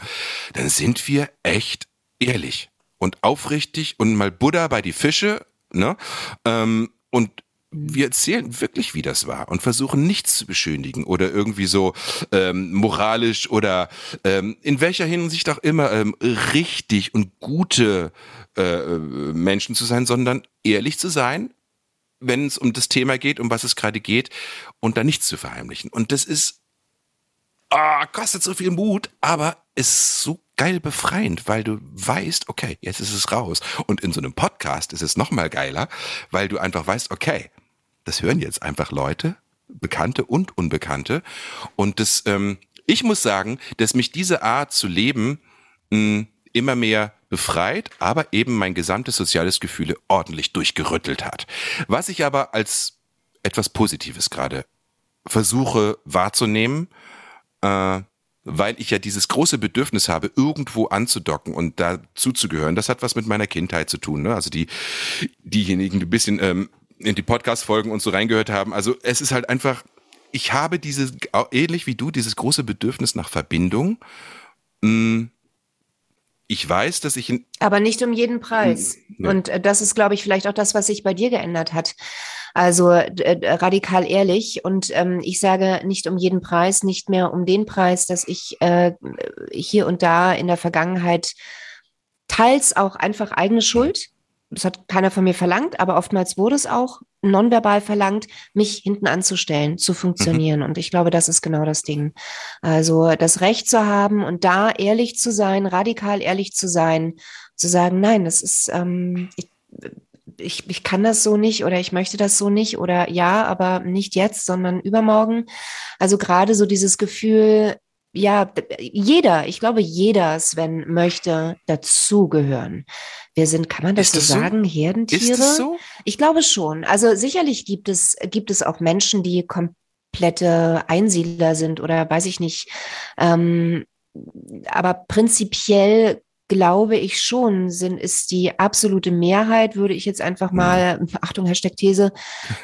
dann sind wir echt ehrlich und aufrichtig und mal Buddha bei die Fische, ne? Ähm, und wir erzählen wirklich, wie das war und versuchen nichts zu beschönigen oder irgendwie so ähm, moralisch oder ähm, in welcher Hinsicht auch immer ähm, richtig und gute äh, Menschen zu sein, sondern ehrlich zu sein, wenn es um das Thema geht, um was es gerade geht und da nichts zu verheimlichen. Und das ist, oh, kostet so viel Mut, aber ist so geil befreiend, weil du weißt, okay, jetzt ist es raus. Und in so einem Podcast ist es noch mal geiler, weil du einfach weißt, okay, das hören jetzt einfach Leute, Bekannte und Unbekannte. Und das, ähm, ich muss sagen, dass mich diese Art zu leben mh, hm, immer mehr befreit, aber eben mein gesamtes soziales Gefühle ordentlich durchgerüttelt hat. Was ich aber als etwas Positives gerade versuche wahrzunehmen, äh, weil ich ja dieses große Bedürfnis habe, irgendwo anzudocken und dazuzugehören. Das hat was mit meiner Kindheit zu tun. Ne? Also die diejenigen, die ein bisschen ähm, in die Podcast-Folgen und so reingehört haben. Also es ist halt einfach, ich habe dieses, ähnlich wie du, dieses große Bedürfnis nach Verbindung. Mm, ich weiß, dass ich. Aber nicht um jeden Preis. Ja. Und äh, das ist, glaube ich, vielleicht auch das, was sich bei dir geändert hat. Also äh, radikal ehrlich. Und ähm, ich sage nicht um jeden Preis, nicht mehr um den Preis, dass ich äh, hier und da in der Vergangenheit teils auch einfach eigene Schuld das hat keiner von mir verlangt, aber oftmals wurde es auch nonverbal verlangt, mich hinten anzustellen, zu funktionieren. Mhm. Und ich glaube, das ist genau das Ding. Also das Recht zu haben und da ehrlich zu sein, radikal ehrlich zu sein, zu sagen, nein, das ist, ähm, ich, ich, ich kann das so nicht oder ich möchte das so nicht oder ja, aber nicht jetzt, sondern übermorgen. Also gerade so dieses Gefühl, ja, jeder, ich glaube, jeder, Sven, möchte dazugehören. Wir sind, kann man das, das so sagen, so? Herdentiere? Ist das so? Ich glaube schon. Also sicherlich gibt es, gibt es auch Menschen, die komplette Einsiedler sind oder weiß ich nicht. Ähm, aber prinzipiell glaube ich schon, sind, ist die absolute Mehrheit, würde ich jetzt einfach mal, Achtung, Hashtag These,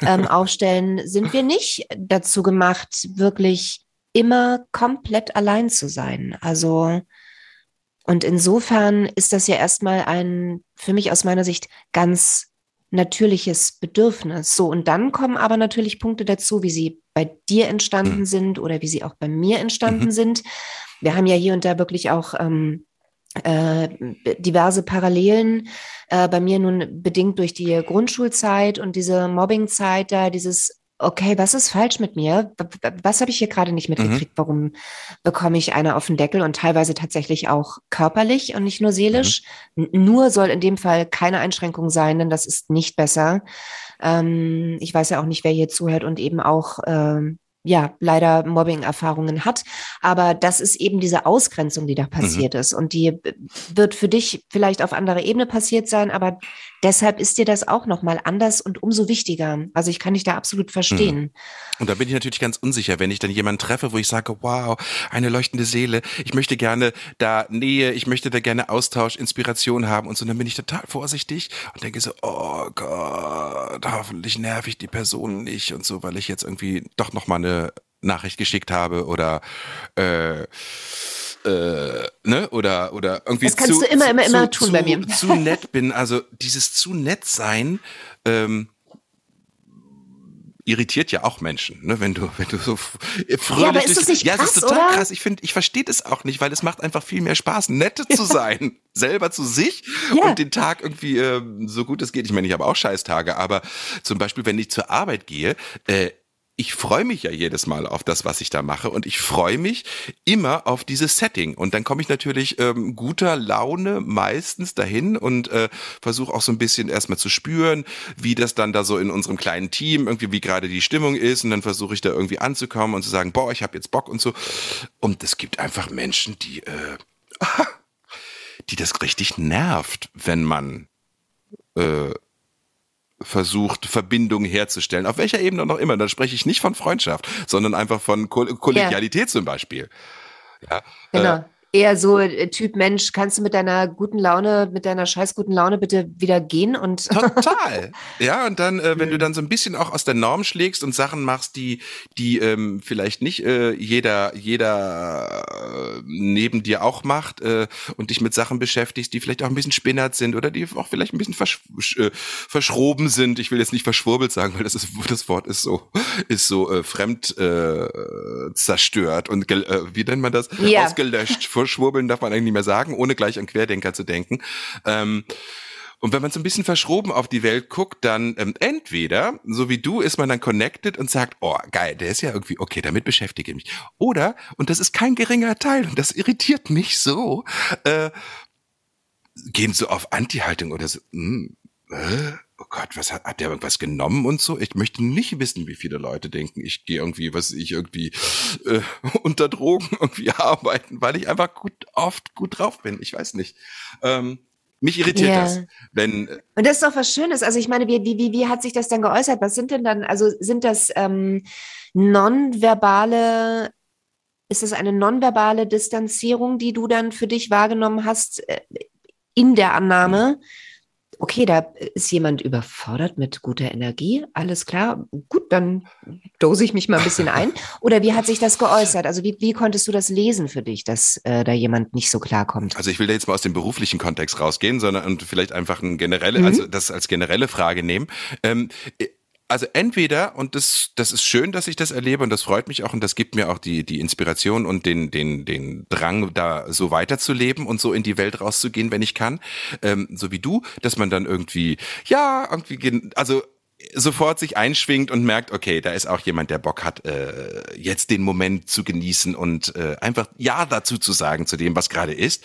ähm, aufstellen, sind wir nicht dazu gemacht, wirklich immer komplett allein zu sein. Also, und insofern ist das ja erstmal ein, für mich aus meiner Sicht, ganz natürliches Bedürfnis. So, und dann kommen aber natürlich Punkte dazu, wie sie bei dir entstanden mhm. sind oder wie sie auch bei mir entstanden mhm. sind. Wir haben ja hier und da wirklich auch ähm, äh, diverse Parallelen. Äh, bei mir nun bedingt durch die Grundschulzeit und diese Mobbingzeit da, dieses okay, was ist falsch mit mir? Was habe ich hier gerade nicht mitgekriegt? Mhm. Warum bekomme ich eine auf den Deckel und teilweise tatsächlich auch körperlich und nicht nur seelisch? Mhm. Nur soll in dem Fall keine Einschränkung sein, denn das ist nicht besser. Ähm, ich weiß ja auch nicht, wer hier zuhört und eben auch ähm, ja, leider Mobbing-Erfahrungen hat. Aber das ist eben diese Ausgrenzung, die da passiert mhm. ist. Und die wird für dich vielleicht auf anderer Ebene passiert sein, aber deshalb ist dir das auch nochmal anders und umso wichtiger. Also ich kann dich da absolut verstehen. Mhm. Und da bin ich natürlich ganz unsicher, wenn ich dann jemanden treffe, wo ich sage, wow, eine leuchtende Seele, ich möchte gerne da Nähe, ich möchte da gerne Austausch, Inspiration haben und so, dann bin ich total vorsichtig und denke so, oh Gott, hoffentlich nerv ich die Person nicht und so, weil ich jetzt irgendwie doch nochmal eine Nachricht geschickt habe oder äh, äh, ne oder oder irgendwie das kannst zu, du immer immer immer zu, tun zu, bei mir zu nett bin also dieses zu nett sein ähm, irritiert ja auch Menschen, ne? wenn du wenn du so fröhlich ja, aber ist das nicht ja, krass, es ist total oder? krass. Ich finde, ich verstehe das auch nicht, weil es macht einfach viel mehr Spaß, nette zu sein, selber zu sich ja. und den Tag irgendwie äh, so gut es geht. Ich meine, ich habe auch Scheißtage, aber zum Beispiel, wenn ich zur Arbeit gehe, äh, ich freue mich ja jedes Mal auf das, was ich da mache und ich freue mich immer auf dieses Setting. Und dann komme ich natürlich ähm, guter Laune meistens dahin und äh, versuche auch so ein bisschen erstmal zu spüren, wie das dann da so in unserem kleinen Team irgendwie wie gerade die Stimmung ist. Und dann versuche ich da irgendwie anzukommen und zu sagen, boah, ich habe jetzt Bock und so. Und es gibt einfach Menschen, die äh, die das richtig nervt, wenn man äh, versucht, Verbindungen herzustellen, auf welcher Ebene noch immer. Da spreche ich nicht von Freundschaft, sondern einfach von Ko Kollegialität ja. zum Beispiel. Ja, genau. Äh, eher so äh, Typ Mensch, kannst du mit deiner guten Laune, mit deiner scheiß guten Laune bitte wieder gehen und total. Ja, und dann, äh, wenn du dann so ein bisschen auch aus der Norm schlägst und Sachen machst, die, die ähm, vielleicht nicht äh, jeder, jeder äh, neben dir auch macht äh, und dich mit Sachen beschäftigst, die vielleicht auch ein bisschen spinnert sind oder die auch vielleicht ein bisschen versch äh, verschroben sind. Ich will jetzt nicht verschwurbelt sagen, weil das ist das Wort ist so ist so fremd zerstört und wie nennt man das? Ja. Ausgelöscht verschwurbeln darf man eigentlich nicht mehr sagen, ohne gleich an Querdenker zu denken. Ähm, und wenn man so ein bisschen verschroben auf die Welt guckt, dann ähm, entweder, so wie du, ist man dann connected und sagt, oh geil, der ist ja irgendwie, okay, damit beschäftige ich mich. Oder, und das ist kein geringer Teil, und das irritiert mich so, äh, gehen so auf Anti-Haltung oder so, mh, hm, äh, oh Gott, was hat, hat der irgendwas genommen und so? Ich möchte nicht wissen, wie viele Leute denken, ich gehe irgendwie, was ich irgendwie äh, unter Drogen irgendwie arbeiten, weil ich einfach gut oft gut drauf bin. Ich weiß nicht. Ähm, mich irritiert yeah. das, wenn. Äh, und das ist doch was Schönes. Also ich meine, wie, wie, wie, wie hat sich das dann geäußert? Was sind denn dann, also sind das ähm, nonverbale, ist das eine nonverbale Distanzierung, die du dann für dich wahrgenommen hast äh, in der Annahme? Okay, da ist jemand überfordert mit guter Energie, alles klar, gut, dann dose ich mich mal ein bisschen ein. Oder wie hat sich das geäußert? Also wie, wie konntest du das lesen für dich, dass äh, da jemand nicht so klarkommt? Also ich will da jetzt mal aus dem beruflichen Kontext rausgehen, sondern und vielleicht einfach ein generelle, mhm. also das als generelle Frage nehmen. Ähm, also entweder, und das, das ist schön, dass ich das erlebe und das freut mich auch und das gibt mir auch die, die Inspiration und den, den, den Drang, da so weiterzuleben und so in die Welt rauszugehen, wenn ich kann, ähm, so wie du, dass man dann irgendwie, ja, irgendwie, also sofort sich einschwingt und merkt, okay, da ist auch jemand, der Bock hat, äh, jetzt den Moment zu genießen und äh, einfach Ja dazu zu sagen, zu dem, was gerade ist.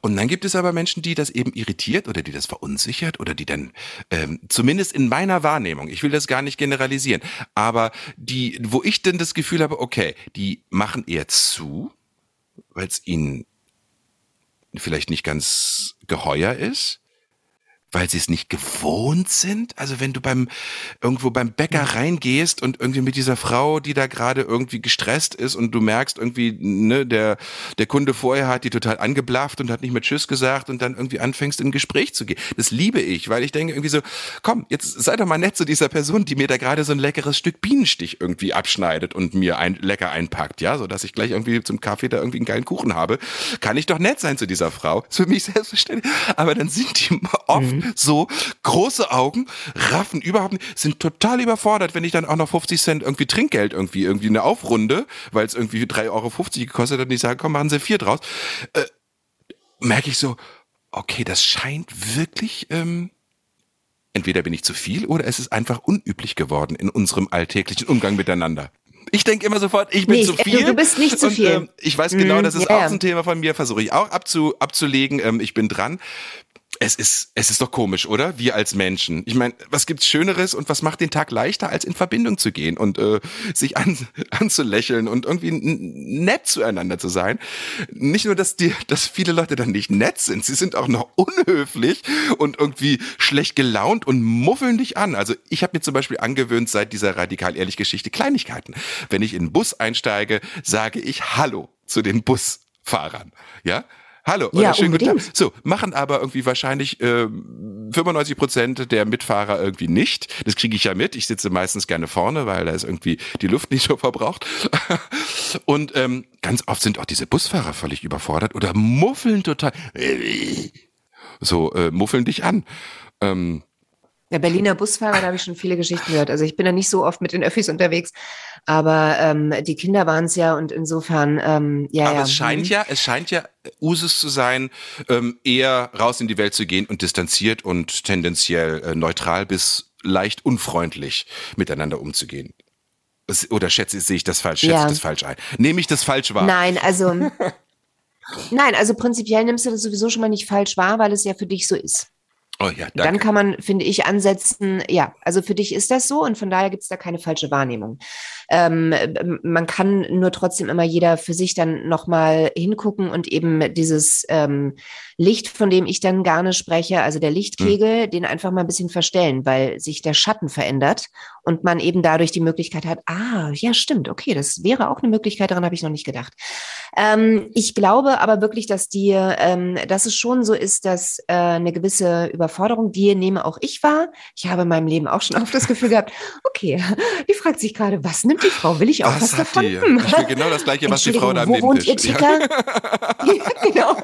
Und dann gibt es aber Menschen, die das eben irritiert oder die das verunsichert oder die dann, ähm, zumindest in meiner Wahrnehmung, ich will das gar nicht generalisieren, aber die, wo ich denn das Gefühl habe, okay, die machen eher zu, weil es ihnen vielleicht nicht ganz geheuer ist, weil sie es nicht gewohnt sind. Also wenn du beim irgendwo beim Bäcker reingehst und irgendwie mit dieser Frau, die da gerade irgendwie gestresst ist und du merkst irgendwie, ne, der der Kunde vorher hat die total angeblafft und hat nicht mehr Tschüss gesagt und dann irgendwie anfängst in ein Gespräch zu gehen. Das liebe ich, weil ich denke irgendwie so, komm, jetzt sei doch mal nett zu dieser Person, die mir da gerade so ein leckeres Stück Bienenstich irgendwie abschneidet und mir ein lecker einpackt, ja, so dass ich gleich irgendwie zum Kaffee da irgendwie einen geilen Kuchen habe. Kann ich doch nett sein zu dieser Frau. ist für mich selbstverständlich. Aber dann sind die oft mhm so große Augen, raffen überhaupt nicht, sind total überfordert, wenn ich dann auch noch 50 Cent irgendwie Trinkgeld irgendwie, irgendwie eine Aufrunde, weil es irgendwie 3,50 Euro gekostet hat und ich sage, komm, machen Sie vier draus. Äh, merke ich so, okay, das scheint wirklich, ähm, entweder bin ich zu viel oder es ist einfach unüblich geworden in unserem alltäglichen Umgang miteinander. Ich denke immer sofort, ich bin nee, zu viel. Du, bist nicht zu viel. Und, ähm, ich weiß genau, mm, das ist yeah. auch ein Thema von mir, versuche ich auch abzu, abzulegen. Ähm, ich bin dran es ist, es ist doch komisch, oder? Wir als Menschen. Ich meine, was gibt's Schöneres und was macht den Tag leichter, als in Verbindung zu gehen und äh, sich an, anzulächeln und irgendwie nett zueinander zu sein? Nicht nur, dass die, dass viele Leute dann nicht nett sind, sie sind auch noch unhöflich und irgendwie schlecht gelaunt und muffeln dich an. Also ich habe mir zum Beispiel angewöhnt seit dieser radikal ehrlich Geschichte Kleinigkeiten. Wenn ich in den Bus einsteige, sage ich Hallo zu den Busfahrern. Ja, Hallo ja, schönen unbedingt. guten Tag. So, machen aber irgendwie wahrscheinlich äh, 95 Prozent der Mitfahrer irgendwie nicht. Das kriege ich ja mit. Ich sitze meistens gerne vorne, weil da ist irgendwie die Luft nicht so verbraucht. Und ähm, ganz oft sind auch diese Busfahrer völlig überfordert oder muffeln total. So, äh, muffeln dich an. Ähm, der Berliner Busfahrer, da habe ich schon viele Geschichten gehört. Also ich bin da nicht so oft mit den Öffis unterwegs, aber ähm, die Kinder waren es ja und insofern, ähm, ja. Aber ja. es scheint mhm. ja, es scheint ja Usus zu sein, ähm, eher raus in die Welt zu gehen und distanziert und tendenziell äh, neutral bis leicht unfreundlich miteinander umzugehen. Oder schätze, sehe ich das falsch, schätze ja. ich das falsch ein? Nehme ich das falsch wahr? Nein, also, nein, also prinzipiell nimmst du das sowieso schon mal nicht falsch wahr, weil es ja für dich so ist. Oh ja. Dann kann man, finde ich, ansetzen, ja, also für dich ist das so und von daher gibt es da keine falsche Wahrnehmung. Ähm, man kann nur trotzdem immer jeder für sich dann nochmal hingucken und eben dieses ähm, Licht, von dem ich dann gerne spreche, also der Lichtkegel, hm. den einfach mal ein bisschen verstellen, weil sich der Schatten verändert und man eben dadurch die Möglichkeit hat, ah, ja, stimmt, okay, das wäre auch eine Möglichkeit, daran habe ich noch nicht gedacht. Ähm, ich glaube aber wirklich, dass die, ähm, dass es schon so ist, dass äh, eine gewisse Überforderung, die nehme auch ich wahr. Ich habe in meinem Leben auch schon oft das Gefühl gehabt, okay, die fragt sich gerade, was nimmt die Frau? Will ich auch was, was davon? Die? Ich will genau das gleiche, was die Frau da am wo wohnt ihr Ticker? ja, genau.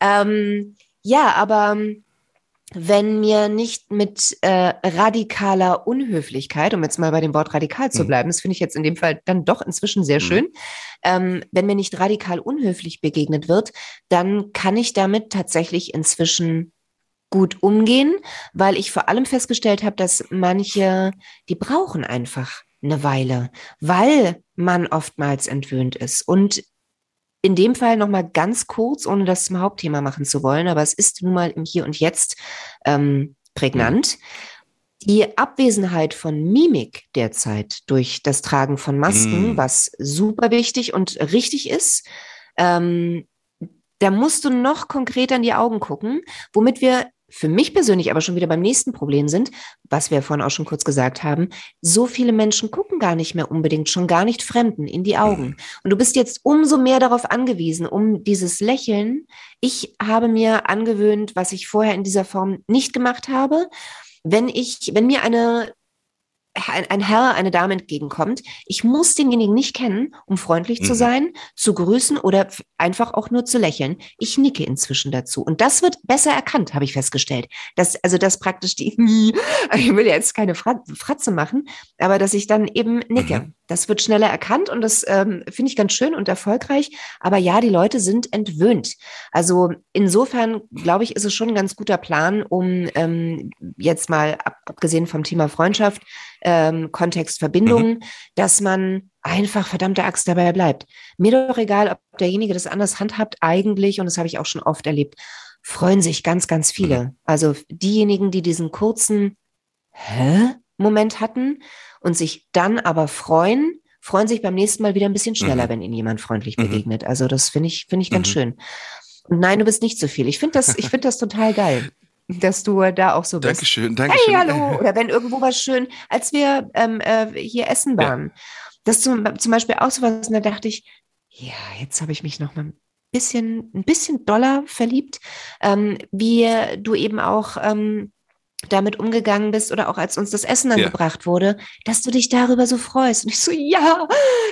Ähm, ja, aber wenn mir nicht mit äh, radikaler Unhöflichkeit, um jetzt mal bei dem Wort radikal zu mhm. bleiben, das finde ich jetzt in dem Fall dann doch inzwischen sehr mhm. schön, ähm, wenn mir nicht radikal unhöflich begegnet wird, dann kann ich damit tatsächlich inzwischen gut umgehen, weil ich vor allem festgestellt habe, dass manche, die brauchen einfach eine Weile, weil man oftmals entwöhnt ist. Und in dem Fall nochmal ganz kurz, ohne das zum Hauptthema machen zu wollen, aber es ist nun mal im Hier und Jetzt ähm, prägnant. Die Abwesenheit von Mimik derzeit durch das Tragen von Masken, mm. was super wichtig und richtig ist, ähm, da musst du noch konkreter in die Augen gucken, womit wir für mich persönlich aber schon wieder beim nächsten Problem sind, was wir vorhin auch schon kurz gesagt haben, so viele Menschen gucken gar nicht mehr unbedingt, schon gar nicht Fremden in die Augen. Mhm. Und du bist jetzt umso mehr darauf angewiesen, um dieses Lächeln. Ich habe mir angewöhnt, was ich vorher in dieser Form nicht gemacht habe. Wenn ich, wenn mir eine ein, ein Herr, eine Dame entgegenkommt, ich muss denjenigen nicht kennen, um freundlich mhm. zu sein, zu grüßen oder einfach auch nur zu lächeln. Ich nicke inzwischen dazu. Und das wird besser erkannt, habe ich festgestellt. Dass, also das praktisch die, ich will jetzt keine Fratze machen, aber dass ich dann eben nicke. Mhm. Das wird schneller erkannt und das ähm, finde ich ganz schön und erfolgreich. Aber ja, die Leute sind entwöhnt. Also insofern, glaube ich, ist es schon ein ganz guter Plan, um ähm, jetzt mal ab, abgesehen vom Thema Freundschaft, ähm, Kontext Verbindungen, mhm. dass man einfach verdammte Axt dabei bleibt. Mir doch egal, ob derjenige das anders handhabt, eigentlich, und das habe ich auch schon oft erlebt, freuen sich ganz, ganz viele. Mhm. Also diejenigen, die diesen kurzen Hä? Moment hatten und sich dann aber freuen, freuen sich beim nächsten Mal wieder ein bisschen schneller, Mhm. wenn ihnen jemand freundlich Mhm. begegnet. Also das finde ich, finde ich ganz Mhm. schön. Und nein, du bist nicht so viel. Ich finde das, ich finde das total geil, dass du da auch so bist. Dankeschön, Dankeschön. Hey, hallo. Oder wenn irgendwo was schön, als wir ähm, äh, hier essen Ja. waren. Das zum, zum Beispiel auch so was, und da dachte ich, ja, jetzt habe ich mich noch mal ein bisschen, ein bisschen doller verliebt, ähm, wie du eben auch ähm, damit umgegangen bist oder auch als uns das Essen dann Ja. gebracht wurde, dass du dich darüber so freust. Und ich so, ja,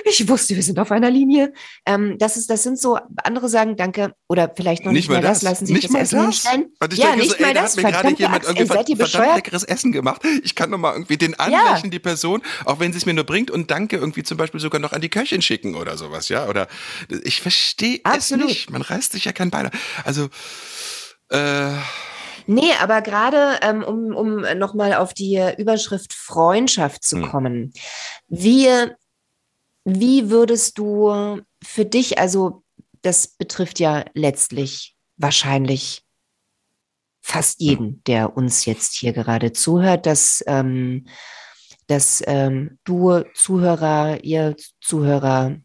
ich wusste, wir sind auf einer Linie. Ähm, das, ist, das sind so, andere sagen Danke oder vielleicht noch nicht, mal das, lassen sich nicht das mal Essen das. hinstellen. Und ich ja, denke nicht so, ey, mal da das. hat mir gerade jemand irgendwie ey, seid ihr verdammt leckeres Essen gemacht. Ich kann noch mal irgendwie den anlächeln, die Person, auch wenn sie es mir nur bringt und Danke irgendwie zum Beispiel sogar noch an die Köchin schicken oder sowas, ja? Oder ich verstehe es nicht. Man reißt sich ja kein Bein. Also, äh, Nee, aber gerade ähm, um, um nochmal auf die Überschrift Freundschaft zu Hm. kommen. Wie, wie würdest du für dich, also das betrifft ja letztlich wahrscheinlich fast jeden, der uns jetzt hier gerade zuhört, dass, ähm, dass ähm, du Zuhörer, ihr Zuhörer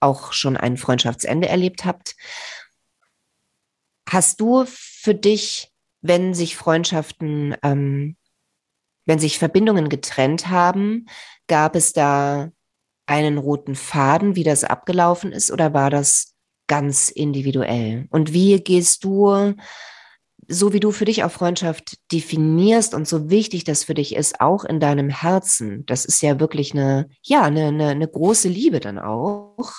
auch schon ein Freundschaftsende erlebt habt. Hast du für dich, wenn sich Freundschaften, ähm, wenn sich Verbindungen getrennt haben, gab es da einen roten Faden, wie das abgelaufen ist, oder war das ganz individuell? Und wie gehst du, so wie du für dich auch Freundschaft definierst und so wichtig das für dich ist, auch in deinem Herzen, das ist ja wirklich eine, ja, eine, eine, eine große Liebe dann auch.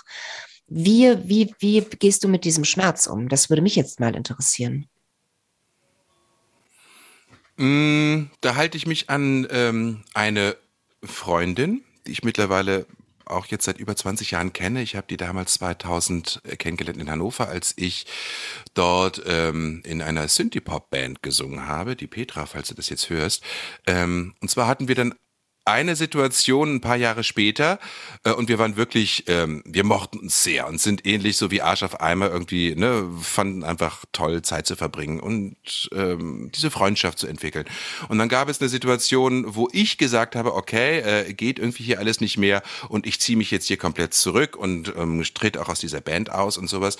Wie, wie, wie gehst du mit diesem Schmerz um? Das würde mich jetzt mal interessieren. Mh, da halte ich mich an ähm, eine Freundin, die ich mittlerweile auch jetzt seit über 20 Jahren kenne. Ich habe die damals 2000 kennengelernt in Hannover, als ich dort ähm, in einer Synthie-Pop-Band gesungen habe, die Petra, falls du das jetzt hörst. Ähm, und zwar hatten wir dann eine Situation ein paar Jahre später äh, und wir waren wirklich, ähm, wir mochten uns sehr und sind ähnlich so wie Arsch auf Eimer irgendwie, ne, fanden einfach toll, Zeit zu verbringen und ähm, diese Freundschaft zu entwickeln. Und dann gab es eine Situation, wo ich gesagt habe, okay, äh, geht irgendwie hier alles nicht mehr und ich ziehe mich jetzt hier komplett zurück und ähm, tritt auch aus dieser Band aus und sowas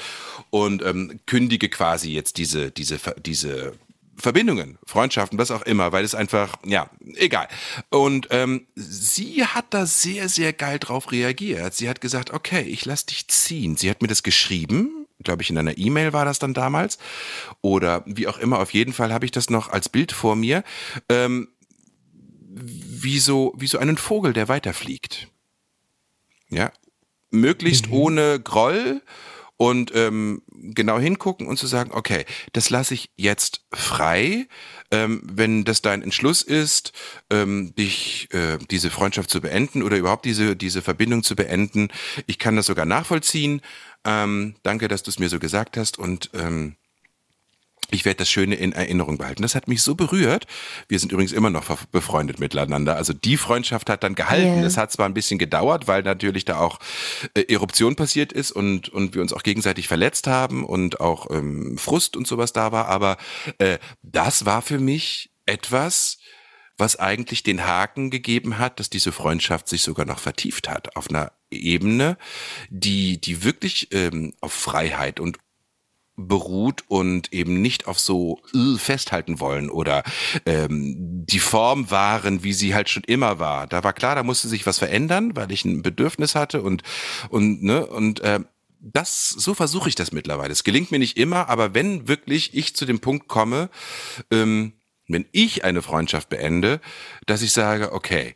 und ähm, kündige quasi jetzt diese, diese, diese Verbindungen, Freundschaften, was auch immer, weil es einfach, ja, egal. Und ähm, sie hat da sehr, sehr geil drauf reagiert. Sie hat gesagt, okay, ich lass dich ziehen. Sie hat mir das geschrieben, glaube ich, in einer E-Mail war das dann damals. Oder wie auch immer, auf jeden Fall habe ich das noch als Bild vor mir. Ähm, wie so, wie so einen Vogel, der weiterfliegt. Ja, möglichst Mhm. ohne Groll und ähm, genau hingucken und zu sagen, okay, das lasse ich jetzt frei, ähm, wenn das dein Entschluss ist, ähm, dich äh, diese Freundschaft zu beenden oder überhaupt diese diese Verbindung zu beenden. Ich kann das sogar nachvollziehen. Ähm, danke, dass du es mir so gesagt hast und ähm, ich werde das Schöne in Erinnerung behalten. Das hat mich so berührt. Wir sind übrigens immer noch befreundet miteinander. Also die Freundschaft hat dann gehalten. Es hat zwar ein bisschen gedauert, weil natürlich da auch äh, Eruption passiert ist und, und wir uns auch gegenseitig verletzt haben und auch ähm, Frust und sowas da war. Aber äh, das war für mich etwas, was eigentlich den Haken gegeben hat, dass diese Freundschaft sich sogar noch vertieft hat auf einer Ebene, die, die wirklich ähm, auf Freiheit und beruht und eben nicht auf so äh, festhalten wollen oder ähm, die Form waren, wie sie halt schon immer war. Da war klar, da musste sich was verändern, weil ich ein Bedürfnis hatte und und ne und äh, das so versuche ich das mittlerweile. Es gelingt mir nicht immer, aber wenn wirklich ich zu dem Punkt komme, ähm, wenn ich eine Freundschaft beende, dass ich sage, okay,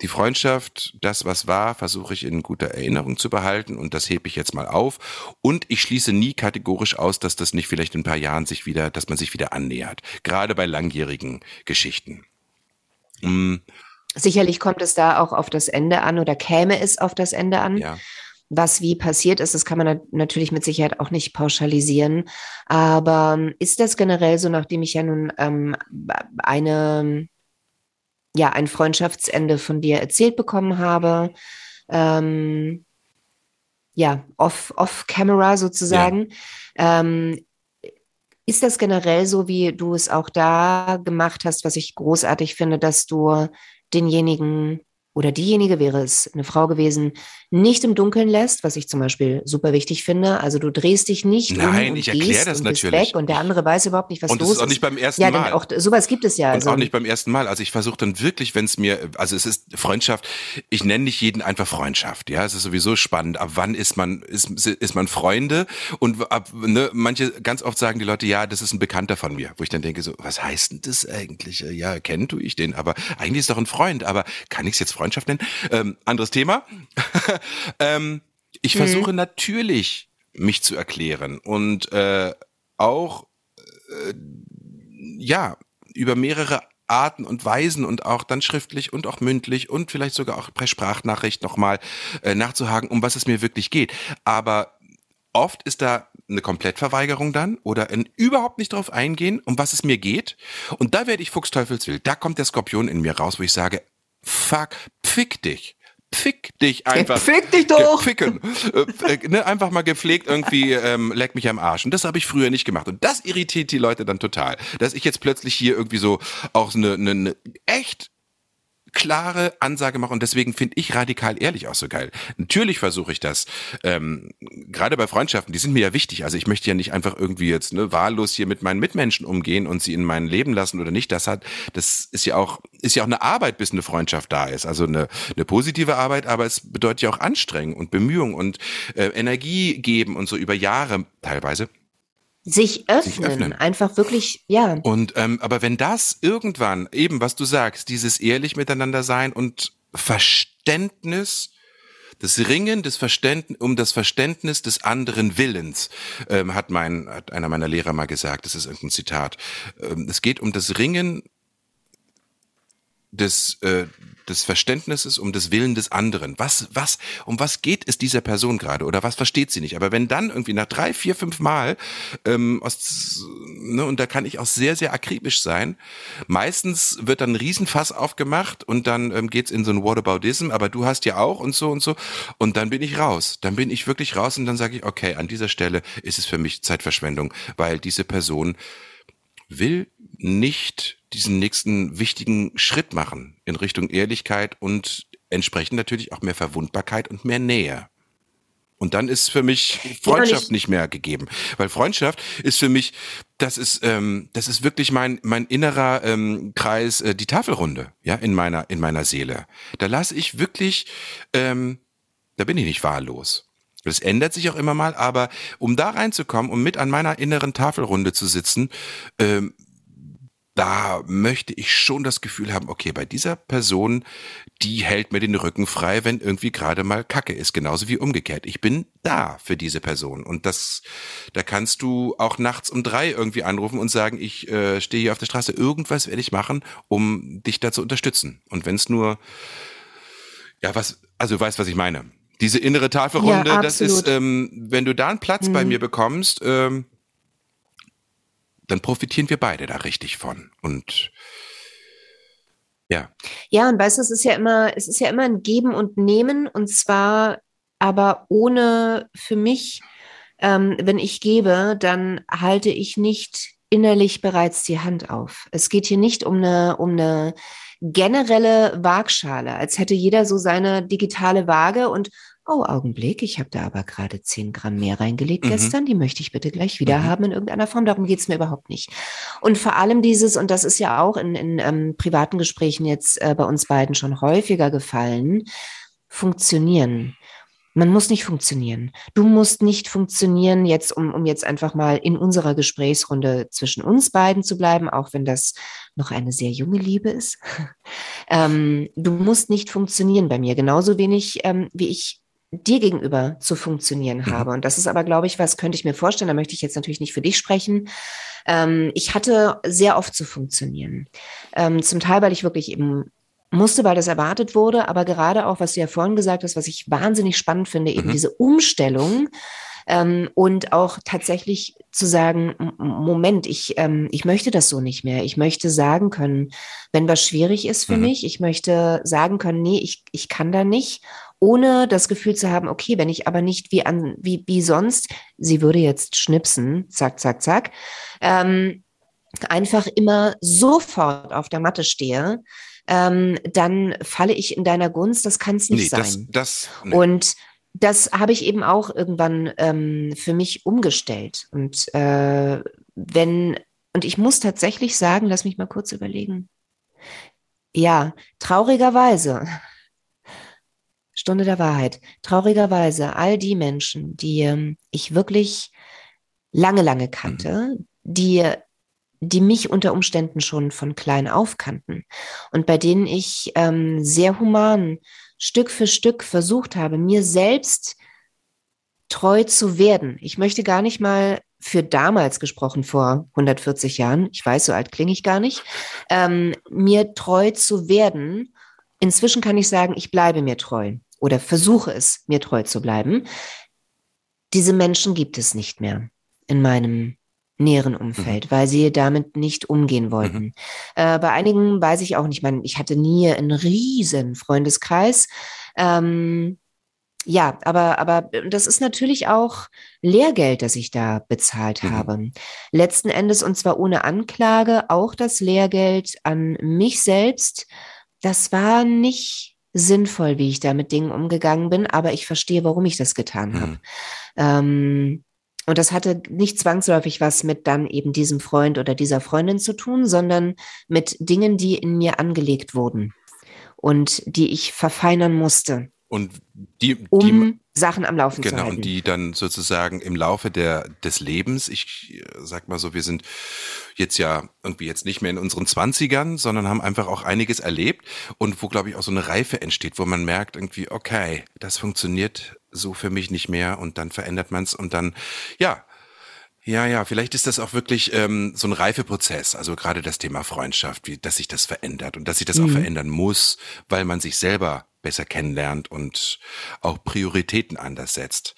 die Freundschaft, das was war, versuche ich in guter Erinnerung zu behalten und das hebe ich jetzt mal auf. Und ich schließe nie kategorisch aus, dass das nicht vielleicht in ein paar Jahren sich wieder, dass man sich wieder annähert. Gerade bei langjährigen Geschichten. Mm, Sicherlich kommt es da auch auf das Ende an oder käme es auf das Ende an. ja. Was wie passiert ist, das kann man nat- natürlich mit Sicherheit auch nicht pauschalisieren. Aber ähm, ist das generell so, nachdem ich ja nun ähm, eine, ja, ein Freundschaftsende von dir erzählt bekommen habe, ähm, ja, off, off camera sozusagen, ähm, ist das generell so, wie du es auch da gemacht hast, was ich großartig finde, dass du denjenigen oder diejenige wäre es eine Frau gewesen, nicht im Dunkeln lässt, was ich zum Beispiel super wichtig finde. Also du drehst dich nicht Nein, um und ich erkläre das und natürlich. weg und der andere weiß überhaupt nicht, was und los ist auch ist. nicht beim ersten ja, Mal. denn auch sowas gibt es ja. Und Also, auch nicht beim ersten Mal. Also ich versuche dann wirklich, wenn es mir, also es ist Freundschaft, ich nenne nicht jeden einfach Freundschaft. Ja, es ist sowieso spannend. Ab wann ist man, ist, ist man Freunde? Und ab, ne, manche, ganz oft sagen die Leute, ja, das ist ein Bekannter von mir. Wo ich dann denke so, was heißt denn das eigentlich? Ja, kennen tue ich den, aber eigentlich ist doch ein Freund. Aber kann ich es jetzt Freundschaft nennen? Ähm, anderes Thema. ähm, ich Mhm. versuche natürlich, mich zu erklären und äh, auch äh, ja über mehrere Arten und Weisen und auch dann schriftlich und auch mündlich und vielleicht sogar auch per Sprachnachricht nochmal äh, nachzuhaken, um was es mir wirklich geht. Aber oft ist da eine Komplettverweigerung dann oder ein überhaupt nicht drauf eingehen, um was es mir geht. Und da werde ich Fuchsteufelswild. Da kommt der Skorpion in mir raus, wo ich sage, fuck, pfick dich. Pfick dich einfach. Fick dich doch! Ficken. Äh, äh, ne, einfach mal gepflegt irgendwie, ähm, leck mich am Arsch. Und das habe ich früher nicht gemacht. Und das irritiert die Leute dann total. Dass ich jetzt plötzlich hier irgendwie so auch eine, eine, eine echt klare Ansage mache und deswegen finde ich radikal ehrlich auch so geil. Natürlich versuche ich das, ähm, gerade bei Freundschaften, die sind mir ja wichtig. Also ich möchte ja nicht einfach irgendwie jetzt ne, wahllos hier mit meinen Mitmenschen umgehen und sie in mein Leben lassen oder nicht. Das hat, das ist ja auch, ist ja auch eine Arbeit, bis eine Freundschaft da ist. Also eine, eine positive Arbeit, aber es bedeutet ja auch Anstrengung und Bemühung und äh, Energie geben und so über Jahre teilweise. Sich öffnen, öffnen. einfach wirklich, ja. Und ähm, aber wenn das irgendwann eben, was du sagst, dieses ehrlich miteinander sein und Verständnis, das Ringen des Verständnis, um das Verständnis des anderen Willens, ähm, hat mein, hat einer meiner Lehrer mal gesagt, das ist irgendein Zitat. Ähm, es geht um das Ringen des, äh, des Verständnisses um des Willen des anderen. Was, was, um was geht es dieser Person gerade oder was versteht sie nicht? Aber wenn dann irgendwie nach drei, vier, fünf Mal, ähm, aus, ne, und da kann ich auch sehr, sehr akribisch sein, meistens wird dann ein Riesenfass aufgemacht und dann ähm, geht's in so ein Whataboutism, aber du hast ja auch und so und so und dann bin ich raus. Dann bin ich wirklich raus und dann sage ich, okay, an dieser Stelle ist es für mich Zeitverschwendung, weil diese Person will nicht diesen nächsten wichtigen Schritt machen in Richtung Ehrlichkeit und entsprechend natürlich auch mehr Verwundbarkeit und mehr Nähe. Und dann ist für mich Freundschaft ich- nicht mehr gegeben, weil Freundschaft ist für mich, das ist, ähm, das ist wirklich mein mein innerer ähm, Kreis, äh, die Tafelrunde, ja, in meiner in meiner Seele. Da lasse ich wirklich, ähm, da bin ich nicht wahllos. Das ändert sich auch immer mal, aber um da reinzukommen, um mit an meiner inneren Tafelrunde zu sitzen, ähm, da möchte ich schon das Gefühl haben, okay, bei dieser Person, die hält mir den Rücken frei, wenn irgendwie gerade mal Kacke ist, genauso wie umgekehrt. Ich bin da für diese Person und das, da kannst du auch nachts um drei irgendwie anrufen und sagen, ich äh, stehe hier auf der Straße, irgendwas werde ich machen, um dich da zu unterstützen. Und wenn es nur, ja, was, also du weißt, was ich meine. Diese innere Tafelrunde, Ja, das ist, ähm, wenn du da einen Platz bei mir bekommst, ähm, dann profitieren wir beide da richtig von. Und ja, Ja, und weißt du, es ist ja immer, es ist ja immer ein Geben und Nehmen und zwar aber ohne für mich, ähm, wenn ich gebe, dann halte ich nicht innerlich bereits die Hand auf. Es geht hier nicht um eine, um eine generelle Waagschale, als hätte jeder so seine digitale Waage und oh, Augenblick, ich habe da aber gerade 10 Gramm mehr reingelegt Mhm. gestern, die möchte ich bitte gleich wieder Mhm. haben in irgendeiner Form. Darum geht's mir überhaupt nicht. Und vor allem dieses, und das ist ja auch in, in ähm, privaten Gesprächen jetzt äh, bei uns beiden schon häufiger gefallen, funktionieren. Man muss nicht funktionieren. Du musst nicht funktionieren, jetzt, um, um jetzt einfach mal in unserer Gesprächsrunde zwischen uns beiden zu bleiben, auch wenn das noch eine sehr junge Liebe ist. ähm, du musst nicht funktionieren bei mir, genauso wenig ähm, wie ich dir gegenüber zu funktionieren Mhm. habe. Und das ist aber, glaube ich, was könnte ich mir vorstellen, da möchte ich jetzt natürlich nicht für dich sprechen. Ähm, ich hatte sehr oft zu funktionieren. Ähm, zum Teil, weil ich wirklich eben musste, weil das erwartet wurde, aber gerade auch, was du ja vorhin gesagt hast, was ich wahnsinnig spannend finde, eben Mhm. diese Umstellung ähm, und auch tatsächlich zu sagen, Moment, ich, ähm, ich möchte das so nicht mehr. Ich möchte sagen können, wenn was schwierig ist für Mhm. mich, ich möchte sagen können, nee, ich, ich kann da nicht, ohne das Gefühl zu haben, okay, wenn ich aber nicht wie an, wie, wie sonst, sie würde jetzt schnipsen, zack, zack, zack, ähm, einfach immer sofort auf der Matte stehe, ähm, dann falle ich in deiner Gunst. Das kann es nicht nee, sein. Das, das, nee. Und das habe ich eben auch irgendwann ähm, für mich umgestellt. Und äh, wenn, und ich muss tatsächlich sagen, lass mich mal kurz überlegen. Ja, traurigerweise, Stunde der Wahrheit, traurigerweise, all die Menschen, die ähm, ich wirklich lange, lange kannte, mhm. die die mich unter Umständen schon von klein auf kannten und bei denen ich ähm, sehr human Stück für Stück versucht habe, mir selbst treu zu werden. Ich möchte gar nicht mal für damals gesprochen, vor 140 Jahren, ich weiß, so alt klinge ich gar nicht, ähm, mir treu zu werden. Inzwischen kann ich sagen, ich bleibe mir treu oder versuche es, mir treu zu bleiben. Diese Menschen gibt es nicht mehr in meinem näheren Umfeld, mhm. weil sie damit nicht umgehen wollten. Mhm. Äh, bei einigen weiß ich auch nicht, man, ich hatte nie einen riesen Freundeskreis. Ähm, ja, aber, aber das ist natürlich auch Lehrgeld, das ich da bezahlt mhm. habe. Letzten Endes, und zwar ohne Anklage, auch das Lehrgeld an mich selbst. Das war nicht sinnvoll, wie ich da mit Dingen umgegangen bin, aber ich verstehe, warum ich das getan habe. Mhm. Ähm, und das hatte nicht zwangsläufig was mit dann eben diesem Freund oder dieser Freundin zu tun, sondern mit Dingen, die in mir angelegt wurden und die ich verfeinern musste. Und die, um die, Sachen am Laufen genau, zu halten. Genau, und die dann sozusagen im Laufe der, des Lebens, ich sag mal so, wir sind jetzt ja irgendwie jetzt nicht mehr in unseren Zwanzigern, sondern haben einfach auch einiges erlebt und wo, glaube ich, auch so eine Reife entsteht, wo man merkt irgendwie, okay, das funktioniert so für mich nicht mehr und dann verändert man es und dann, ja, ja, ja, vielleicht ist das auch wirklich ähm, so ein Reifeprozess, also gerade das Thema Freundschaft, wie, dass sich das verändert und dass sich das mhm. auch verändern muss, weil man sich selber besser kennenlernt und auch Prioritäten anders setzt.